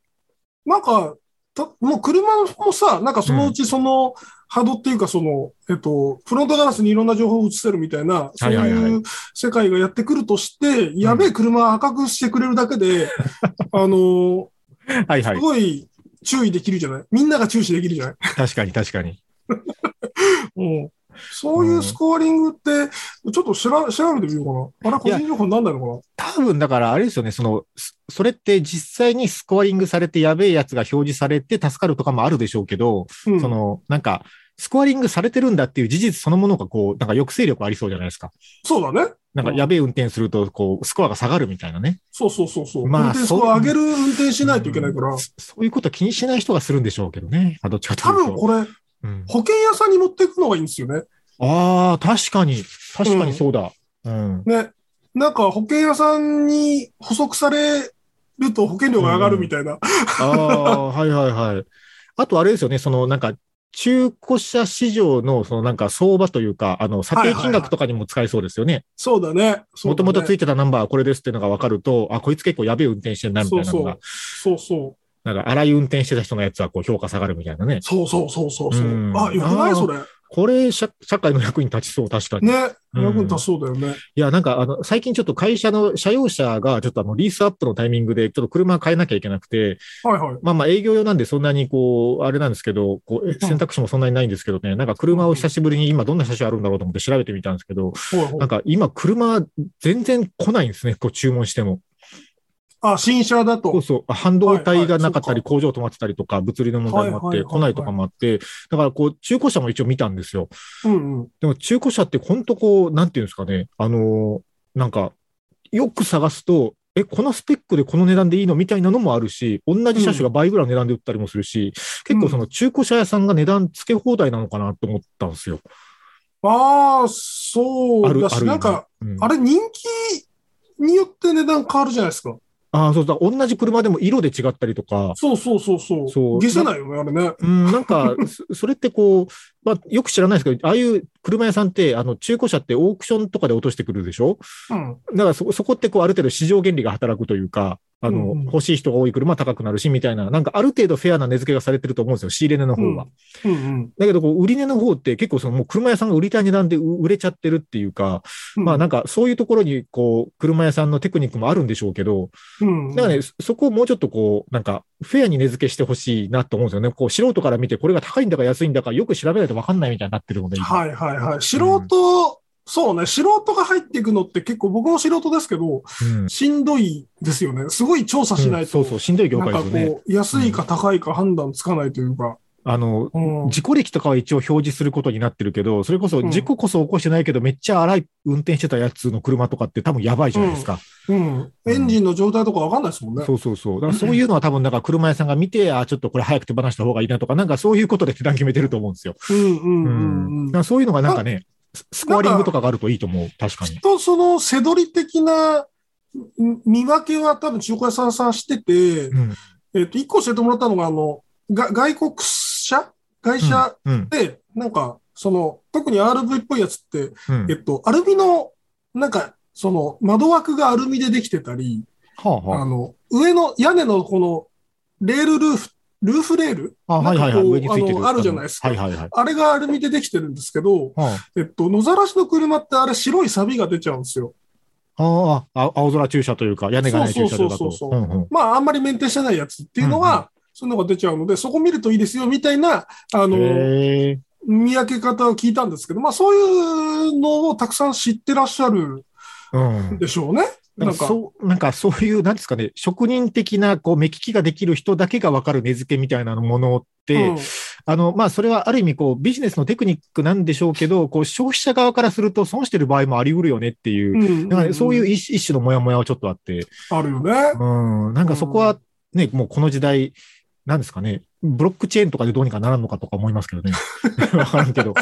なんか、たもう車もさ、なんかそのうちその、波動っていうかその、えっと、フロントガラスにいろんな情報を映せるみたいな、そうはいう世界がやってくるとして、やべえ車赤くしてくれるだけで、あの、すはいはい。ごい注意できるじゃない？みんなが注視できるじゃない？確かに確かに。うんそういうスコアリングって、ちょっと調べ調べてみようかな。あれ、個人情報になんないのか多分だからあれですよね、その、そそれって実際にスコアリングされてやべえやつが表示されて助かるとかもあるでしょうけど、なうん。その、なんか、スコアリングされてるんだっていう事実そのものがこう、なんか抑制力ありそうじゃないですか。そうだね。なんかやべえ運転すると、こう、スコアが下がるみたいなね。そうそうそうそう。まあスコア上げる運転しないといけないから。そそういうこと気にしない人がするんでしょうけどね。あどっちかと多いうと。分これ、うん保険屋さんに持っていくのがいいんですよね。ああ、確かに。確かにそうだ。うん。ね。なんか保険屋さんに補足されると保険料が上がるみたいな。ああ、はいはいはい。あとあれですよね、そのなんか、中古車市場のそのなんか相場というか、あの、査定金額とかにも使えそうですよね。そうだね。もともとついてたナンバーはこれですっていうのが分かると、あ、こいつ結構やべえ運転してんなみたいなのが、そうそう。なんか荒い運転してた人のやつはこう評価下がるみたいなね。そうそうそうそうそう。うんあ、よくない？それ。これ社、社会の役に立ちそう、確かに。ね。うん役に立ちそうだよね。いや、なんか、あの、最近ちょっと会社の車用車が、ちょっとあの、リースアップのタイミングで、ちょっと車変えなきゃいけなくて、はいはい。まあまあ営業用なんでそんなにこう、あれなんですけど、こう、え選択肢もそんなにないんですけどね、なんか車を久しぶりに今どんな車種あるんだろうと思って調べてみたんですけど、はいはいなんか今車全然来ないんですね、こう注文しても。あ、新車だと。そうそう、あ半導体がなかったり、はい工場止まってたりとか、物理の問題もあって、来ないとかもあって、だからこう、中古車も一応見たんですよ。うんうん。でも中古車って本当こう、なんていうんですかね、あのーなんか、よく探すと、え、このスペックでこの値段でいいのみたいなのもあるし、同じ車種が倍ぐらいの値段で売ったりもするし、結構その中古車屋さんが値段付け放題なのかなと思ったんですよ。ああ、そうだし、あるあるなんか、うんあれ人気によって値段変わるじゃないですか。ああ、そうだ、同じ車でも色で違ったりとか、そうそうそうそう。そう消せないよね、あれね。うん、なんか、そ それってこう、まあ、よく知らないですけど、ああいう車屋さんって、あの、中古車ってオークションとかで落としてくるでしょ？うん。だからそ、そこってこう、ある程度市場原理が働くというか、あの、うんうん欲しい人が多い車は高くなるし、みたいな、なんかある程度フェアな値付けがされてると思うんですよ、仕入れ値の方は。うんうん。だけど、こう、売り値の方って結構その、もう車屋さんが売りたい値段で売れちゃってるっていうか、まあなんかそういうところに、こう、車屋さんのテクニックもあるんでしょうけど、うん、だからね、そそこをもうちょっとこう、なんか、フェアに値付けしてほしいなと思うんですよね。こう、素人から見て、これが高いんだか安いんだか、よく調べないと分かんないみたいになってるので、今はいはいはい。素人、そうね、素人が入っていくのって結構僕も素人ですけど、うんしんどいですよね。すごい調査しないと。うんそうそう、しんどい業界ですよね。こう、安いか高いか判断つかないというか。あの、うん。事故歴とかは一応表示することになってるけど、それこそうん事故こそ起こしてないけど、めっちゃ荒い運転してたやつの車とかって多分やばいじゃないですか。うん。エンジンの状態とかわかんないですもんね。そうそうそう。だからそういうのは多分、なんか車屋さんが見て、あ、ちょっとこれ早く手放した方がいいなとか、なんかそういうことで値段決めてると思うんですよ。うんうんううんうんそういうのがなんかね、ススコアリングとかがあるといいと思う。確かに。と、その、せどり的なん見分けは多分中古屋さんさんしてて、うん。えっと、一個教えてもらったのが、あの、が外国車会社うん。で、なんか、その、特に RV っぽいやつって、うんえっと、アルミの、なんか、その、窓枠がアルミでできてたり、はあはあの、上の屋根のこの、レールルーフ、ルーフレールあ。あ、はいはい。あのあるじゃないですかはいはいはい。あれがアルミでできてるんですけど、はえっと、野ざらしの車ってあれ白い錆が出ちゃうんですよ。あ、ああ、青空駐車というか、屋根がない駐車場だと。そうそうそうそううんうんまあ、あんまりメンテしてないやつっていうのは、そういうのが出ちゃうので、そこ見るといいですよ、みたいな、あの。見分け方を聞いたんですけど、まあ、そういうのをたくさん知ってらっしゃるうん。でしょうね。ななんんか、かそう、なんかそういう、なんですかね、職人的な、こう、目利きができる人だけがわかる値付けみたいなものって、うんあの、まあ、それはある意味、こう、ビジネスのテクニックなんでしょうけど、こう、消費者側からすると損してる場合もあり得るよねっていう、うんだからねそういう一一種のモヤモヤはちょっとあって、あるよね。うん、なんかそこはね、もうこの時代、なんですかね、ブロックチェーンとかでどうにかならんのかとか思いますけどね。わからんけど、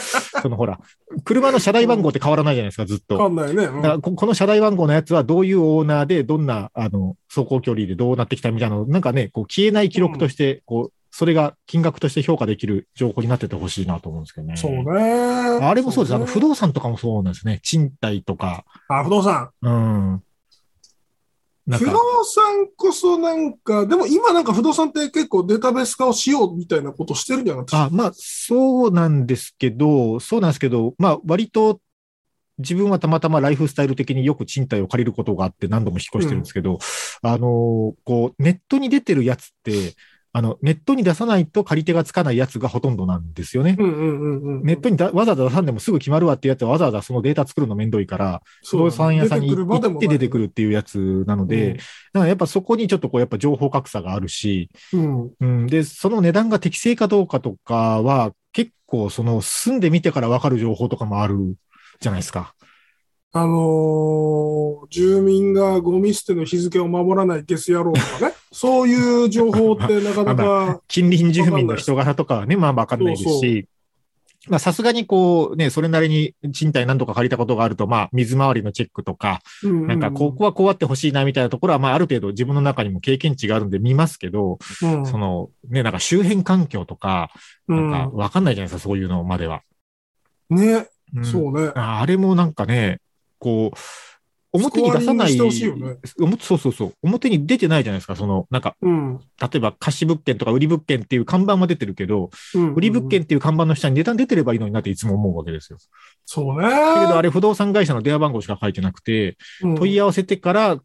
そのほら、車の車台番号って変わらないじゃないですか、ずっと。わかんないね。うんだからここの車台番号のやつはどういうオーナーで、どんな、あの、走行距離でどうなってきたみたいなの、なんかね、こう消えない記録として、こう、それが金額として評価できる情報になっててほしいなと思うんですけどね。そうね。あれもそうです。あの、不動動産とかもそうなんですね。賃貸とか。あ、不動産。うん。不動産こそなんか、でも今なんか不動産って結構データベース化をしようみたいなことしてるんじゃな。かったあ、まあ、そうなんですけど、そうなんですけど、まあ、割と、自分はたまたまライフスタイル的によく賃貸を借りることがあって何度も引っ越してるんですけど、あの、こう、ネットに出てるやつって、あの、ネットに出さないと借り手がつかないやつがほとんどなんですよね。うんうんうんうん。ネットにだわざわざ出さんでもすぐ決まるわってやつはわざわざそのデータ作るのめんどいから、不動産屋さんに行って出てくる。るっていうやつなので、だからやっぱそこにちょっとこうやっぱ情報格差があるし、うん。うん、で、その値段が適正かどうかとかは、結構その住んでみてから分かる情報とかもあるじゃないですか。あのー住民がゴミ捨ての日付を守らないゲス野郎とかね。そういう情報ってなかなまか、近隣住民の人柄とかはね、まあ分かんないですそうし、まあさすがにこうね、それなりに賃貸何とか借りたことがあると、まあ水回りのチェックとか、うんなんかここはこうあってほしいなみたいなところは、まあある程度自分の中にも経験値があるんで見ますけど、うんそのね、なんか周辺環境とか、なんかわかんないじゃないですか、そういうのまでは。うんね、うんそうね。ああれもなんかね、こう、表に出さない。ね表そうそうそう。表に出てないじゃないですか。その、なんか、うん。例えば貸し物件とか売り物件っていう看板は出てるけど、うん売り物件っていう看板の下に値段出てればいいのになっていつも思うわけですよ。そうだけどあね。れ不動産会社の電話番号しか書いてなくて、問い合わせてから、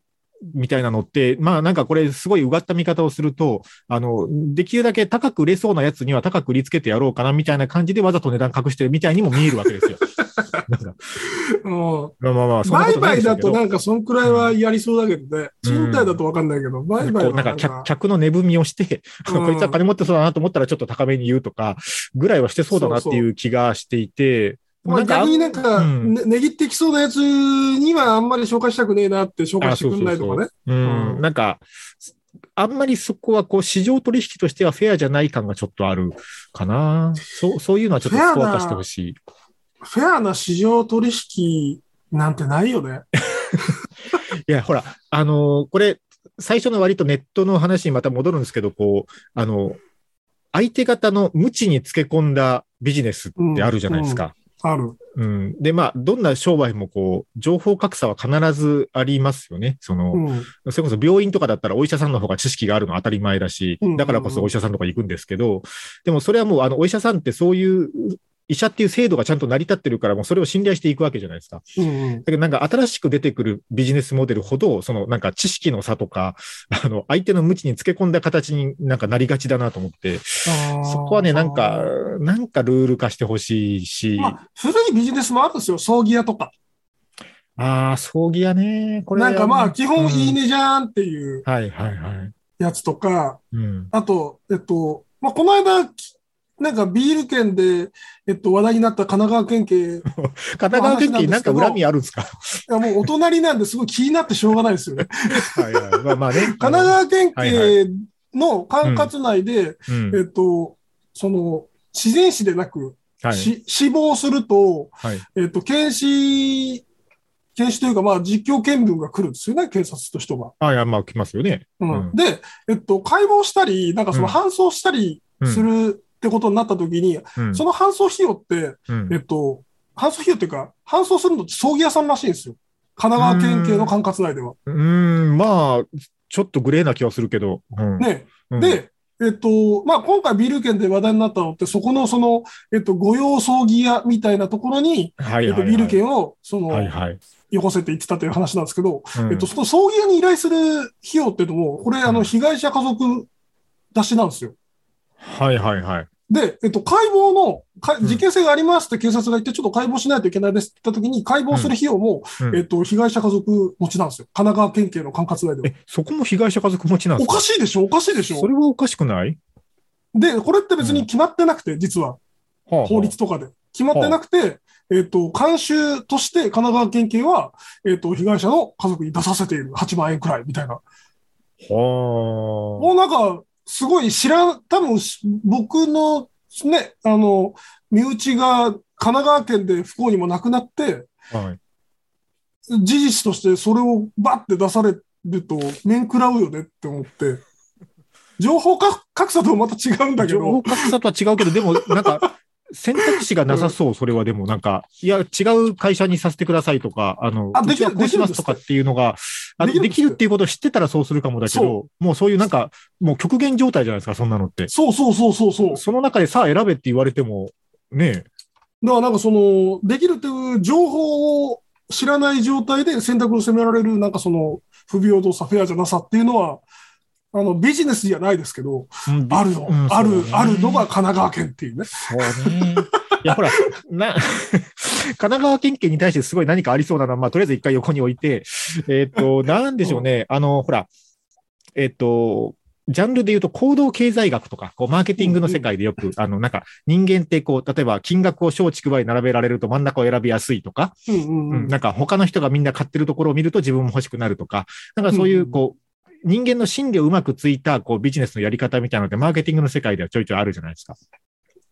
みたいなのって、まあなんかこれすごいうがった見方をすると、あの、できるだけ高く売れそうなやつには高く売りつけてやろうかなみたいな感じでわざと値段隠してるみたいにも見えるわけですよ。なんか、うん。まあまあまあ、売買だとなんかそんくらいはやりそうだけどね。うん。賃貸だとわかんないけど、売買なんか客客の値踏みをして、うん。こいつは金持ってそうだなと思ったらちょっと高めに言うとか、ぐらいはしてそうだなっていう気がしていて、まあ、逆になんか、値切ってきそうなやつにはあんまり紹介したくねえなって紹介してくんないとかね。うん、うん。なんか、あんまりそこはこう市場取引としてはフェアじゃない感がちょっとあるかな。そう、そういうのはちょっとスコア化してほしい。フェアな市場取引なんてないよね。いや、ほら、あのーこれ、最初の割とネットの話にまた戻るんですけど、こう、あの、相手方の無知につけ込んだビジネスってあるじゃないですか。ある。うん。で、まあ、どんな商売もこう、情報格差は必ずありますよね。その、うん。それこそ病院とかだったらお医者さんの方が知識があるのは当たり前だしうん、だからこそお医者さんとか行くんですけど、でもそれはもうあのお医者さんってそういう医者っていう制度がちゃんと成り立ってるからもうそれを信頼していくわけじゃないですか。うんだけどなんか新しく出てくるビジネスモデルほど、そのなんか知識の差とか、あの相手の無知につけ込んだ形になんかなりがちだなと思って、そこはね、なんか、なんかルール化してほしいし、まあ、古いビジネスもあるんですよ。葬儀屋とか。ああ、葬儀屋ね。これなんかまあ、基本いいね。ねじゃんっていうはいはいはい。やつとか、うん。あと、えっと、まあ、この間、きなんかビール券で、えっと、話題になった神奈川県警、い 神奈川県警なんか恨みあるんですかやもうお隣なんですごい気になってしょうがないですよね。はいはい。まあまあね。神奈川県はい警の管轄内で、うんえっと、その、自然死でなく、はい。し死亡すると、はい。えっと、検視、検視というか、まあ、実況見分が来るんですよね、警察としては。あいや、まあ、来ますよね。うんうんで、えっと、解剖したり、なんかそのうん搬送したりするってことになったときに、うん。その搬送費用って、うんえっと、搬送費用っていうか、搬送するのって葬儀屋さんらしいんですよ。神奈川県警の管轄内では。うーん、まあ、ちょっとグレーな気はするけど。うん、ね。うん、で、えっと、まあ、今回ビール券で話題になったのって、そこのその、えっと、御用葬儀屋みたいなところに、はいはい、えっと、はい。ビール券を、その、はいはい。よこせって言ってたという話なんですけど、うんえっと、その葬儀屋に依頼する費用っていうのも、これ、あの、うん被害者家族出しなんですよ。はいはいはい。で、えっと、解剖の、事件性がありますって警察が言って、ちょっと解剖しないといけないですって言った時に、解剖する費用も、うん。えっと、被害者家族持ちなんですよ。神奈川県警の管轄内では。え、そこも被害者家族持ちなんでおすか？かしいでしょ？おかしいでしょ？それはおかしくない？で、これって別に決まってなくて、実は、はあはあ。法律とかで。決まってなくて、えっと、監修として神奈川県警は、えっと、被害者の家族に出させている。8万円くらいみたいな。はもうなんか、すごい知らん、多分し僕のね、あの、身内が神奈川県で不幸にも亡くなって、あ。はい。事実としてそれをバッて出されると面食らうよねって思って、情報か格差とはまた違うんだけ情報ど、格差とは違うけど、でも、なんか、選択肢がなさそう、それはでも、なんか、いや、違う会社にさせてくださいとか、あの、あできこうしますとかっていうのが、あできるんできるっていうことを知ってたらそうするかもだけどそ、もうそういうなんか、もう極限状態じゃないですか、そんなのって。そうそうそうそう。そう。その中でさあ選べって言われても、ね。だからなんかその、できるっていう情報を知らない状態で選択を責められる、なんかその、不平等さ、フェアじゃなさっていうのは、あの、ビジネスじゃないですけど、うんあるの、うんある、あるのが神奈川県っていうね。そうね。いや、ほら、な、神奈川県警に対してすごい何かありそうなのは、まあ、とりあえず一回横に置いて、えっ、と、なんでしょうね。あの、ほら、えっ、と、ジャンルで言うと行動経済学とか、こう、マーケティングの世界でよく、あの、なんか、人間ってこう、例えば金額を小畜梅に並べられると真ん中を選びやすいとか、うん。なんか他の人がみんな買ってるところを見ると自分も欲しくなるとか、なんかそういう、こう、人間の心理をうまくついた、こう、ビジネスのやり方みたいなのって、マーケティングの世界ではちょいちょいあるじゃないですか。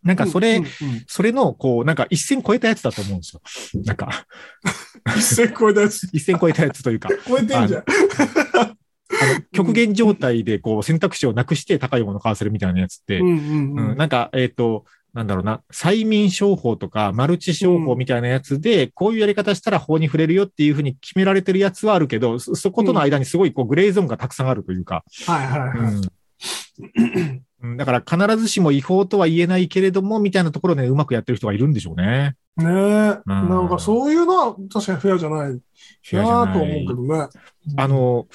なんかそれ、うんうんそれの、こう、なんか一線超えたやつだと思うんですよ。なんか、一線超えたやつ。一線超えたやつというか、超えてんじゃん。あの、極限状態で、こう、選択肢をなくして高いものを買わせるみたいなやつって、うんうんう、うんん。なんか、えっ、と、なんだろうな、催眠商法とか、マルチ商法みたいなやつで、こういうやり方したら法に触れるよっていうふうに決められてるやつはあるけど、そそことの間にすごいこうグレーゾーンがたくさんあるというか、はいはいはい。うんうんだから必ずしも違法とは言えないけれども、みたいなところでうまくやってる人がいるんでしょうね。ねえ。なんかそういうのは確かにフェアじゃないフェアと思うけどね。あの、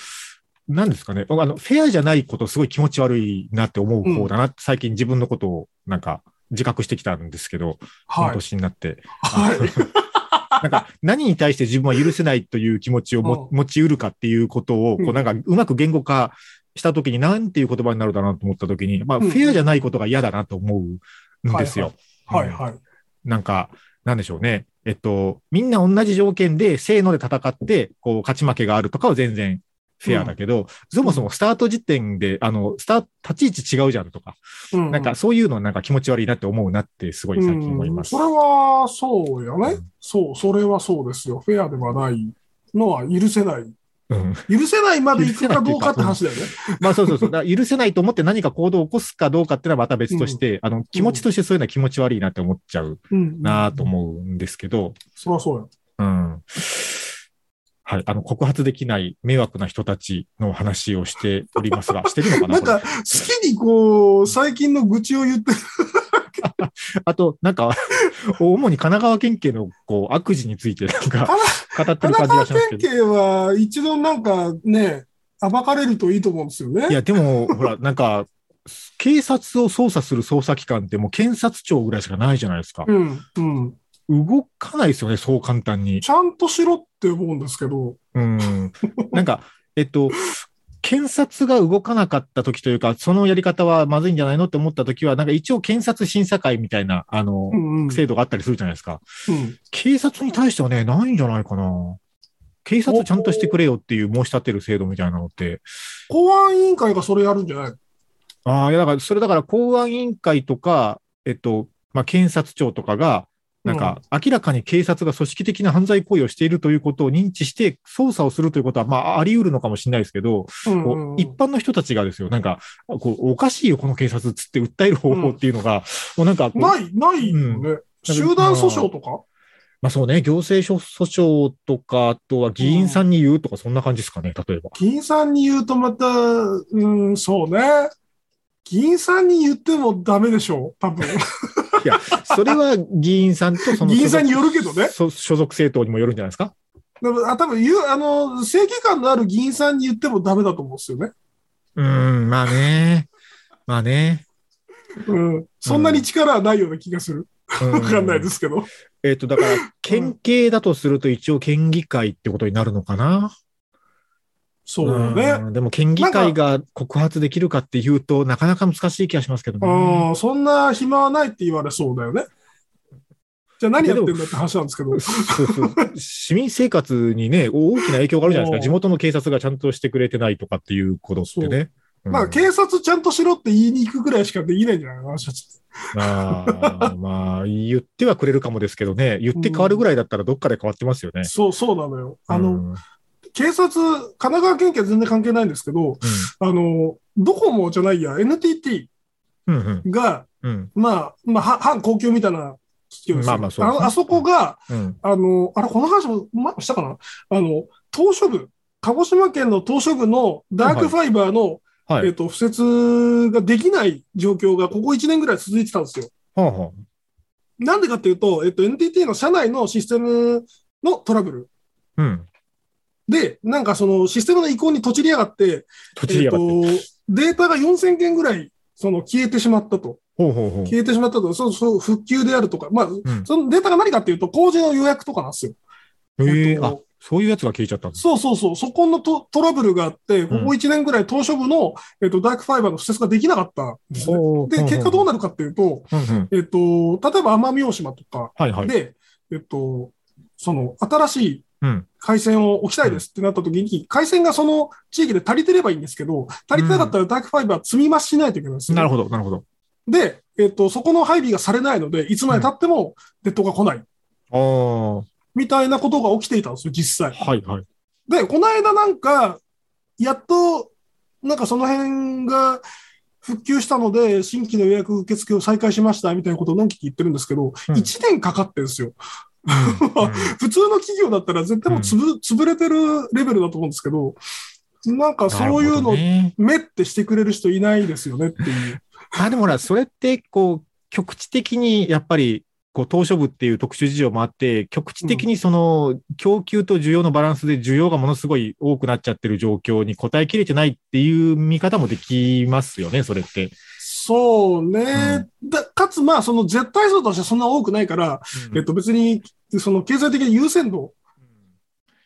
なんですかね。僕あの、フェアじゃないことすごい気持ち悪いなって思う方だな。最近自分のことをなんか自覚してきたんですけど、このはい。年になって。はい。なんか何に対して自分は許せないという気持ちを持ち得るかっていうことを、うんこうなんかうまく言語化したときに何ていう言葉になるだなと思ったときに、まあ、うんフェアじゃないことが嫌だなと思うんですよ。はいはい。なんか、なんでしょうね。えっと、みんな同じ条件で、せーので戦って、こう、勝ち負けがあるとかは全然フェアだけど、そもそもスタート時点で、あの、スタート、立ち位置違うじゃんとか、うんなんかそういうのなんか気持ち悪いなって思うなってすごい最近思います。うんそれはそうよねうん。そう、それはそうですよ。フェアではないのは許せない。うん許せないまで行くかどうかって話だよね。まあそうそうそう。だ許せないと思って何か行動を起こすかどうかっていうのはまた別として、あの、気持ちとしてそういうのは気持ち悪いなって思っちゃううん。なと思うんですけど、そりゃそうよ。うん。はい。あの、告発できない迷惑な人たちの話をしておりますが、してるのかななんか、好きにこう、最近の愚痴を言ってる。あと、なんか、主に神奈川県警のこう悪事についてなんか語ってる感じがしますけど。県警は一度なんかね、暴かれるといいと思うんですよね。いや、でも、ほら、なんか、警察を捜査する捜査機関ってもう検察庁ぐらいしかないじゃないですか。うん、うん。動かないですよね、そう簡単に。ちゃんとしろって思うんですけど。うん。なんか、えっと、検察が動かなかった時というか、そのやり方はまずいんじゃないのって思った時は、なんか一応検察審査会みたいな、あのう、ん、うん。制度があったりするじゃないですか。うん警察に対してはね、ないんじゃないかな。警察ちゃんとしてくれよっていう申し立てる制度みたいなのって。公安委員会がそれやるんじゃない？ああ、いや、だから、それだから公安委員会とか、えっと、まあ、検察庁とかが、なんか、明らかに警察が組織的な犯罪行為をしているということを認知して、捜査をするということは、まあ、あり得るのかもしれないですけど、うんこうんう一般の人たちがですよ、なんか、こう、おかしいよ、この警察っつって訴える方法っていうのが、もうなんかない、ないよね。集団訴訟とか？まあそうね、行政訴訟とか、あとは議員さんに言うとか、そんな感じですかね、例えば。議員さんに言うとまた、うん、そうね。議員さんに言ってもダメでしょう、多分。いや、それは議員さんとその議員さんによるけどね。所所属政党にもよるんじゃないですか？でもあ多分言う、あの、正義感のある議員さんに言ってもダメだと思うんですよね。うーん、まあね。まあね。うん。そんなに力はないような気がする。わかんないですすけど。えっ、と、だから、県警だとすると一応県議会ってことになるのかな？そうだね。んでも県議会が告発できるかっていうと、なかなか難しい気がしますけどね。うん、そんな暇はないって言われそうだよね。じゃあ何やってんだって話なんですけど。そうそう市民生活にね、大きな影響があるじゃないですうんか。地元の警察がちゃんとしてくれてないとかっていうことってね。うんまあ、警察ちゃんとしろって言いに行くぐらいしかできないんじゃないかな、私たちって。まあ、まあ、言ってはくれるかもですけどね、言って変わるぐらいだったらどっかで変わってますよね。そう、そうなのよ。あの、うん、警察、神奈川県警は全然関係ないんですけど、あの、ドコモじゃないや、NTT うん、うん、が、うん、まあ、まあ、は反高級みたいな機器ですよまあまあそうああそこが、うん。あの、あれ、この話も、ま、したかな？あの、東書部、鹿児島県の東書部のダークファイバーの、はい。えっと、敷設ができない状況がここ1年ぐらい続いてたんですよ。はあはあなんでかっていうと、えっと、NTT の社内のシステムのトラブル。うん。で、なんかそのシステムの移行にとちりやがって、土地やがって。えっと、データが4000件ぐらい、その消えてしまったと。ほうほうほう。消えてしまったと。そうそう、復旧であるとか。まあ、んそのデータが何かっていうと、工事の予約とかなんですよ。えええっとあ、そういうやつが消えちゃったんです。そうそうそう。そこのトトラブルがあって、ここ1年ぐらい当初部の、えっと、ダークファイバーの施設ができなかったんですね。で、結果どうなるかっていうと。えっと、例えば奄美大島とかはいはい。で、えっと、その、新しいうん。回線を置きたいですってなった時に、回線がその地域で足りてればいいんですけど、足りてなかったらダークファイバー積み増ししないといけないんですよ。なるほど、なるほど。で、えっ、と、そこの配備がされないので、いつまで経ってもネットが来ない。ああ、はみたいなことが起きていたんですよ、実際。いはい。で、この間なんか、やっと、なんかその辺が復旧したので、新規の予約受付を再開しましたみたいなことを何期言ってるんですけど、うん1年かかってるんですよ。うんうん普通の企業だったら絶対もうつぶ、潰れてるレベルだと思うんですけど、なんかそういうの、ね、目ってしてくれる人いないですよねっていう。あ、でもほら、それって、こう、局地的に、やっぱり、こう、東書部っていう特殊事情もあって、局地的にその、供給と需要のバランスで需要がものすごい多くなっちゃってる状況に応えきれてないっていう見方もできますよね、それって。そうね。だかつ、まあ、その絶対数としてはそんな多くないから、えっと別に、その経済的な優先度、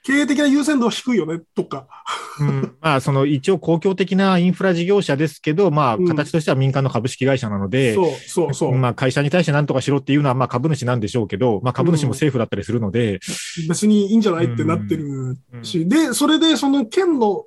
経営的な優先度は低いよね、とか。うん、まあ、その一応公共的なインフラ事業者ですけど、まあ、うん。形としては民間の株式会社なので、そう、そう、そう。まあ、会社に対して何とかしろっていうのは、まあ、株主なんでしょうけど、まあ、株主も政府だったりするので、別にいいんじゃないってなってるし、で、それで、その県の、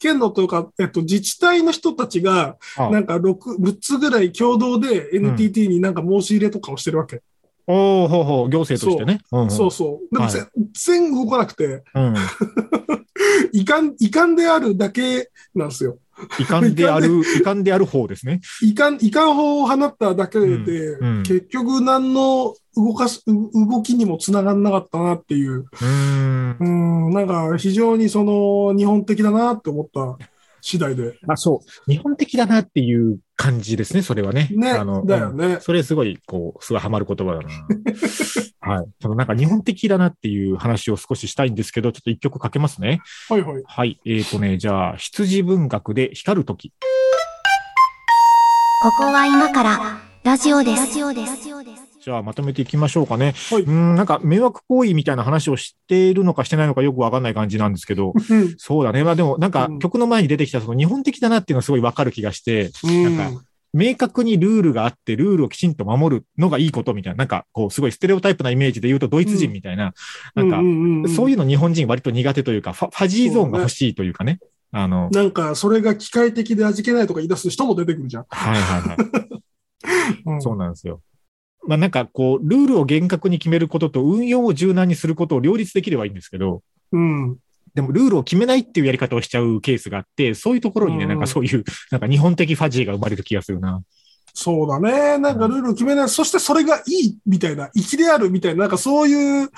県のというか、えっと、自治体の人たちが、あなんか6、6つぐらい共同で NTT になんか申し入れとかをしてるわけ。おおほうほう、行政としてね。うんうんそうそう。でも、はい全然動かなくて、うん。遺憾、遺憾であるだけなんですよ。遺憾である、遺憾である方ですね。遺憾、遺憾法を放っただけで、うんうん結局何の動かす、う動きにもつながんなかったなっていう、うーん。うん、なんか非常にその日本的だなって思った次第で。あ、そう。日本的だなっていう感じですね、それはね。ね、あの、うんだよね。それすごい、こう、すごいハマる言葉だな。はい。そのなんか日本的だなっていう話を少ししたいんですけど、ちょっと一曲かけますね。はいはい。はい。えっ、ー、とね、じゃあ、羊文学で光るとき。ここは今からラジオです。ラジオです。じゃあ、まとめていきましょうかね。はいうん、なんか迷惑行為みたいな話をしているのかしてないのかよくわかんない感じなんですけど、うんそうだね。まあでも、なんかうん曲の前に出てきたその日本的だなっていうのはすごいわかる気がして、うんなんか明確にルールがあって、ルールをきちんと守るのがいいことみたいな、なんかこう、すごいステレオタイプなイメージで言うとドイツ人みたいな、なんか、そういうの日本人割と苦手というか、ファファジーゾーンが欲しいというかね。あの、なんか、それが機械的で味気ないとか言い出す人も出てくるじゃん。はいはいはい。うんそうなんですよ。まあなんかこう、ルールを厳格に決めることと運用を柔軟にすることを両立できればいいんですけど、うん。でもルールを決めないっていうやり方をしちゃうケースがあって、そういうところにね、うんなんかそういう、なんか日本的ファジーが生まれる気がするな。そうだね。なんかルールを決めない。そしてそれがいいみたいな、粋であるみたいな、なんかそういう、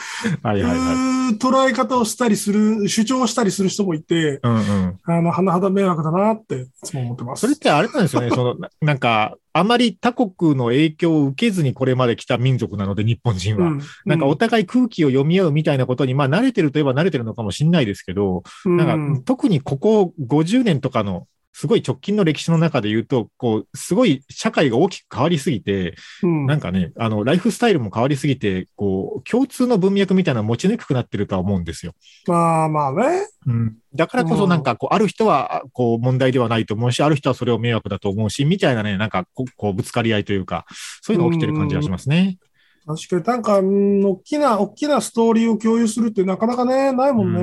はいはいはい。捉え方をしたりする、主張したりする人もいて、うんうん。あの、甚だ迷惑だなっていつも思ってます。それってあれなんですよね、その、ななんか、あまり他国の影響を受けずにこれまで来た民族なので、日本人は。うん、なんかお互い空気を読み合うみたいなことに、まあ慣れてるといえば慣れてるのかもしれないですけど、うん、なんか特にここ50年とかのすごい直近の歴史の中で言うと、こう、すごい社会が大きく変わりすぎて、うん、なんかね、あの、ライフスタイルも変わりすぎて、こう、共通の文脈みたいなの持ちにくくなってるとは思うんですよ。まあまあね。うん。だからこそなんか、こう、ある人は、こう、問題ではないと思うし、ある人はそれを迷惑だと思うし、みたいなね、なんかこう、こう、ぶつかり合いというか、そういうの起きてる感じがしますね。確かになんか、うん大きな、大きなストーリーを共有するってなかなかね、ないもん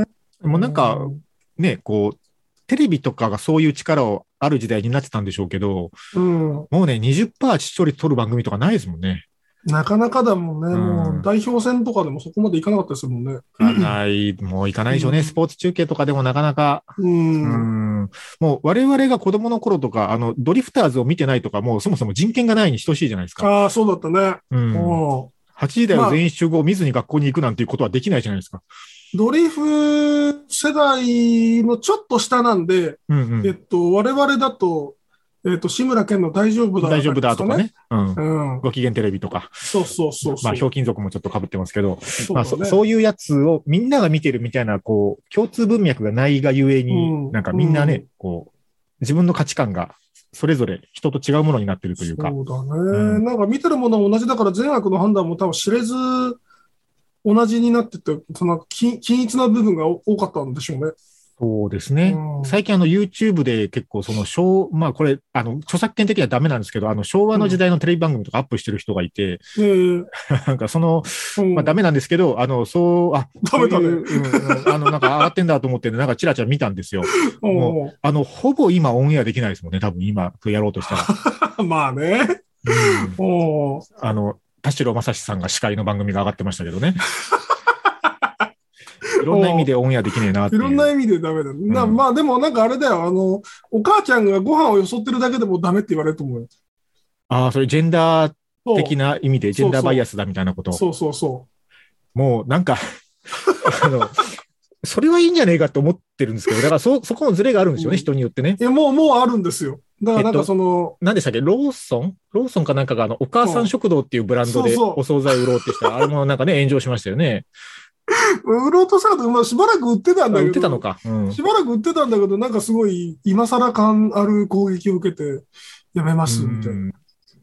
ね。でもなんか、ね、こう、テレビとかがそういう力をある時代になってたんでしょうけど、うん、もうね、20%視聴率取る番組とかないですもんね。なかなかだもんね。うんもう代表戦とかでもそこまでいかなかったですもんね。ない、もういかないでしょうね。うんスポーツ中継とかでもなかなか。う。うんん。もう我々が子供の頃とか、あの、ドリフターズを見てないとか、もうそもそも人権がないに等しいじゃないですか。ああ、そうだったね。うん。うん8時台を全員集合見ずに学校に行くなんていうことはできないじゃないですか。ドリフ世代のちょっと下なんで、うんうん。えっと、我々だと、えっと、志村けんの大丈夫だ、大丈夫だとか。ね。うん。うん。ご機嫌テレビとか。そうそうそう。まあ、ひょうきん族もちょっと被ってますけど、そうだねまあそ、そういうやつをみんなが見てるみたいな、こう、共通文脈がないがゆえに、うんなんかみんなね、うんこう、自分の価値観がそれぞれ人と違うものになってるというか。そうだね、うんなんか見てるものは同じだから善悪の判断も多分知れず同じになってて、その均均一な部分が多かったんでしょうね。そうですね。うん最近あの YouTube で結構その昭、まあこれ、あの、著作権的にはダメなんですけど、あの昭和の時代のテレビ番組とかアップしてる人がいて、で、なんかその、うんまあダメなんですけど、あの、そう、あ、ダメダメあの、なんか上がってんだと思ってね、なんかチラチラ見たんですよ。もあの、ほぼ今オンエアできないですもんね、多分今、やろうとしたら。まあね。うんおーあの、田代正史さんが司会の番組が上がってましたけどね。いろんな意味でオンエアできねえなっていう。いろんな意味でダメだ。なまあでもなんかあれだよ、あの、お母ちゃんがご飯をよそってるだけでもダメって言われると思うよ。ああ、それジェンダー的な意味で、ジェンダーバイアスだみたいなこと。そうそうそもうなんか、あの、それはいいんじゃねえかって思ってるんですけど、だからそ、そこのズレがあるんですよね、うん人によってねう。。いや、もう、もうあるんですよ。だからなんかその、何でしたっけ？ローソン？ローソンかなんかが、あの、お母さん食堂っていうブランドでお惣菜売ろうってした。あれもなんかね、炎上しましたよね。売ろうとしたら、まあ、しばらく売ってたんだけど、あ売ってたのか。うん。しばらく売ってたんだけど、なんかすごい、今更感ある攻撃を受けて、やめます、みたいな。うん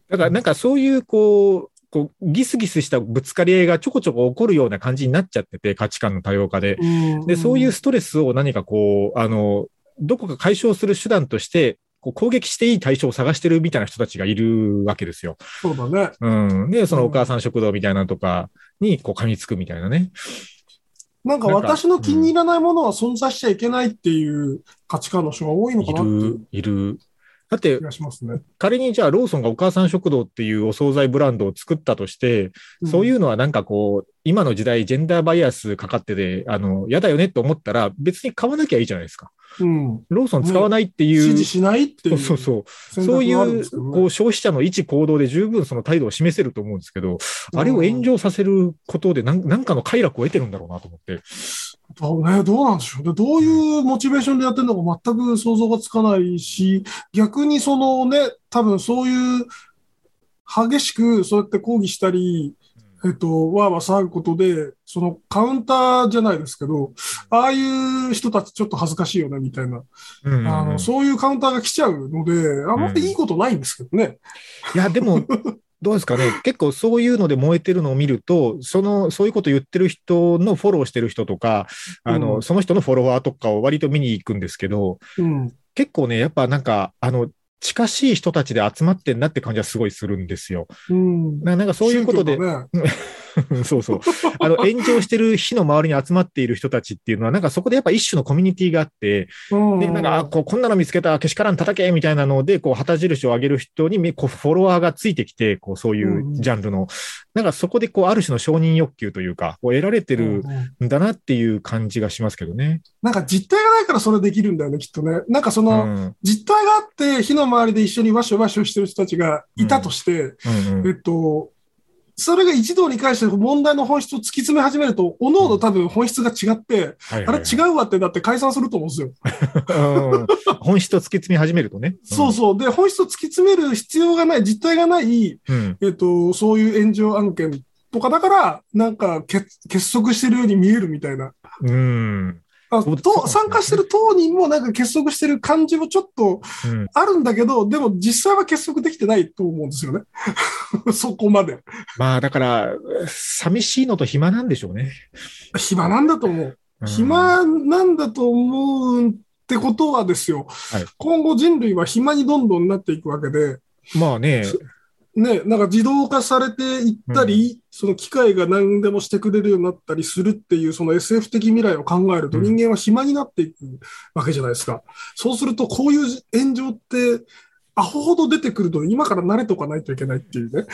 だからなんかそういうこう、こうギスギスしたぶつかり合いがちょこちょこ起こるような感じになっちゃってて、価値観の多様化で。うんで、そういうストレスを何かこう、あの、どこか解消する手段として、こう攻撃していい対象を探してるみたいな人たちがいるわけですよ。そうだね。うん。で、そのお母さん食堂みたいなのとかに、こう噛みつくみたいなね。なんか私の気に入らないものは存在しちゃいけないっていう価値観の人が多いのかいなっていうる、いる。だってね。仮にじゃあローソンがお母さん食堂っていうお惣菜ブランドを作ったとして、そういううのはなんかこう、今の時代ジェンダーバイアスかかってて、あの、嫌だよねって思ったら別に買わなきゃいいじゃないですか。ん。うん。ローソン使わないっていう、支持しないっていう。そうそうそう。選そういう、こう、消費者の一行動で十分その態度を示せると思うんですけど、あれを炎上させることでなん、なんかの快楽を得てるんだろうなと思って。どうね、どうなんでしょうね。どういうモチベーションでやってるのか全く想像がつかないし、逆にそのね、多分そういう激しくそうやって抗議したり、えっと、わーわー騒ぐことで、そのカウンターじゃないですけど、ああいう人たちちょっと恥ずかしいよね、みたいな。うんうんうんあの、そういうカウンターが来ちゃうので、あんまりいいことないんですけどね。いや、でも、どうですかね。結構そういうので燃えてるのを見ると、その、そういうこと言ってる人のフォローしてる人とか、あの、うんその人のフォロワーとかを割と見に行くんですけど、うん。結構ね、やっぱなんか、あの、近しい人たちで集まってんなって感じはすごいするんですよ。うん。ななんかそういうことで そうそう。あの、炎上してる火の周りに集まっている人たちっていうのは、なんかそこでやっぱ一種のコミュニティがあって、うんで、なんか、あこう、こんなの見つけた、けしからん叩けみたいなので、こう、旗印を上げる人に、こう、フォロワーがついてきて、こう、そういうジャンルの、なんかそこで、こう、ある種の承認欲求というか、こう得られてるうんんだなっていう感じがしますけどね。なんか実態がないからそれできるんだよね、きっとね。なんかそうの、ん。実態があって、火の周りで一緒にワッショワッショしてる人たちがいたとして、えっと、それが一堂に会して問題の本質を突き詰め始めると、おのおの多分本質が違って、はいはいあれ違うわってなって解散すると思うんですよ。うん 本質を突き詰め始めるとね。そうそう。で、本質を突き詰める必要がない、実態がない、うん。えっと、そういう炎上案件とかだから、なんか結結束してるように見えるみたいな。うん。あと参加してる当人もなんか結束してる感じもちょっとうん。あるんだけど、でも実際は結束できてないと思うんですよね。そこまで。まあ、だから、寂しいのと暇なんでしょうね。暇なんだと思う。うん暇なんだと思うってことはですよ、はい今後人類は暇にどんどんなっていくわけで、まあね、ね、なんか自動化されていったり、その機械が何でもしてくれるようになったりするっていう、その SF 的未来を考えるとうん人間は暇になっていくわけじゃないですか。そうすると、こういう炎上って、アホほど出てくると、今から慣れとかないといけないっていうね。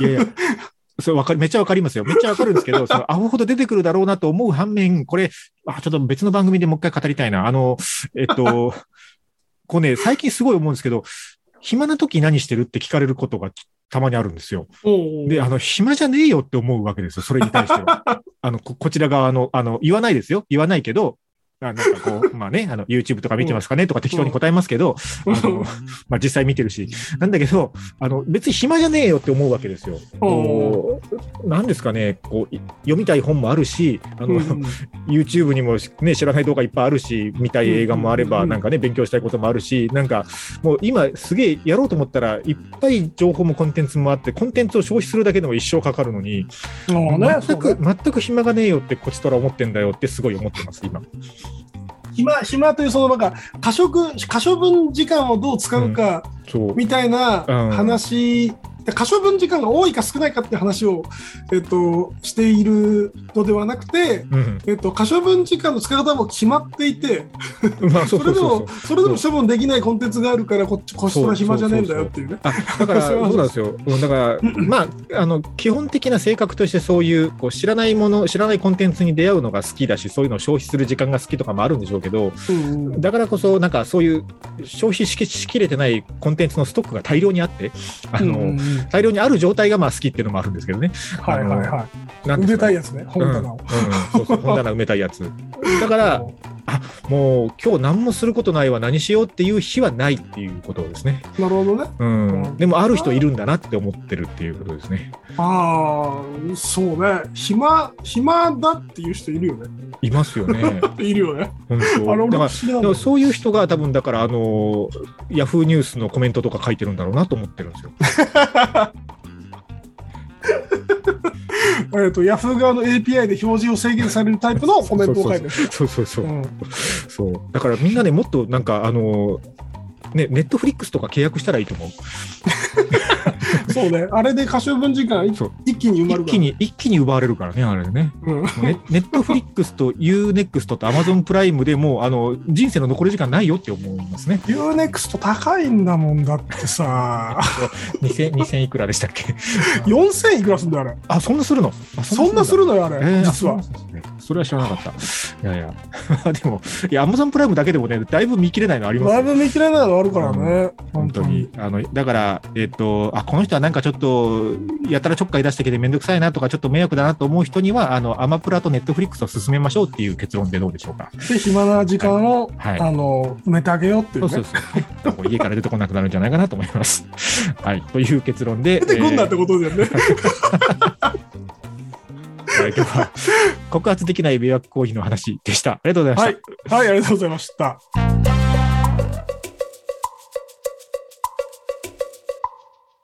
いやいや、それわかり、めっちゃわかりますよ。めっちゃわかるんですけど、そのアホほど出てくるだろうなと思う反面、これ、あ、ちょっと別の番組でもう一回語りたいな。あの、えっと、こうね、最近すごい思うんですけど、暇な時何してるって聞かれることがたまにあるんですよ。で、あの、暇じゃねえよって思うわけですよ。それに対しては。あの、こ、こちら側の、あの、言わないですよ。言わないけど、あなんかこう、まあね、あの、YouTube とか見てますかねとか適当に答えますけど、あの、まあ実際見てるし、なんだけど、あの、別に暇じゃねえよって思うわけですよ。こう、なんですかね、こう、い読みたい本もあるし、あの、うん。YouTube にもね、知らない動画いっぱいあるし、見たい映画もあれば、なんかね、勉強したいこともあるし、なんか、もう今すげえやろうと思ったらいっぱい情報もコンテンツもあって、コンテンツを消費するだけでも一生かかるのに、全く、全く暇がねえよってこちとら思ってんだよってすごい思ってます、今。暇、暇というそのなんか、可食、可処分時間をどう使うか。みたいなうん。話可処分時間が多いか少ないかって話を、えっと、しているのではなくて、うん。えっと、可処分時間の使い方も決まっていて、まあ、それでも、それでも処分できないコンテンツがあるから、こっち、こっちとら暇じゃねえんだよっていうね。あだから、そうなんですよ。うんだから、まあ、あの、基本的な性格としてそういう、こう、知らないもの、知らないコンテンツに出会うのが好きだし、そういうのを消費する時間が好きとかもあるんでしょうけど、うんうん。だからこそ、なんかそういう消費しきしきれてないコンテンツのストックが大量にあって、あの、うん大量にある状態がまあ好きっていうのもあるんですけどね。はいはいはい。埋めたいやつね、本棚を。うんうん、そうそう、本棚埋めたいやつ。だから、あもう今日何もすることないわ、何しようっていう日はないっていうことですね。なるほどね。うん。うんでも、ある人いるんだなって思ってるっていうことですね。ああ、そうね。暇、暇だっていう人いるよね。いますよね。いるよね。本当。だからそういう人が多分だからあのヤフーニュースのコメントとか書いてるんだろうなと思ってるんですよ。えっと、ヤフー側の API で表示を制限されるタイプのコメントを書いてる。そうそうそう。うんそうだからみんなねもっとなんかあのねネットフリックスとか契約したらいいと思う。そうね。あれで可処分時間一気に埋まる。一気に一気に奪われるからねあれね。うん。ネネットフリックスと UNEXT と Amazon プライムでもうあの人生の残り時間ないよって思いますね。UNEXT 高いんだもんだってさ。2000 2000いくらでしたっけ？4000いくらすんだよ、あれ。あそんなするの？あそんなするのよ、あれ。えー実はあ。それは知らなかった。いやいや。でも、いや、アマゾンプライムだけでもね、だいぶ見切れないのありますよだいぶ見切れないのあるからね。本当に。。あの、だから、えっ、と、あ、この人はなんかちょっと、やたらちょっかい出してきてめんどくさいなとか、ちょっと迷惑だなと思う人には、あの、アマプラとネットフリックスを進めましょうっていう結論でどうでしょうか。で、暇な時間を、はいあの、埋めてあげようっていうね。そうそうそう。家から出てこなくなるんじゃないかなと思います。はい。という結論で。出てくんなってえことだよね。ー はい今日は告発できない迷惑行為の話でした。ありがとうございました。はい。はい、ありがとうございました。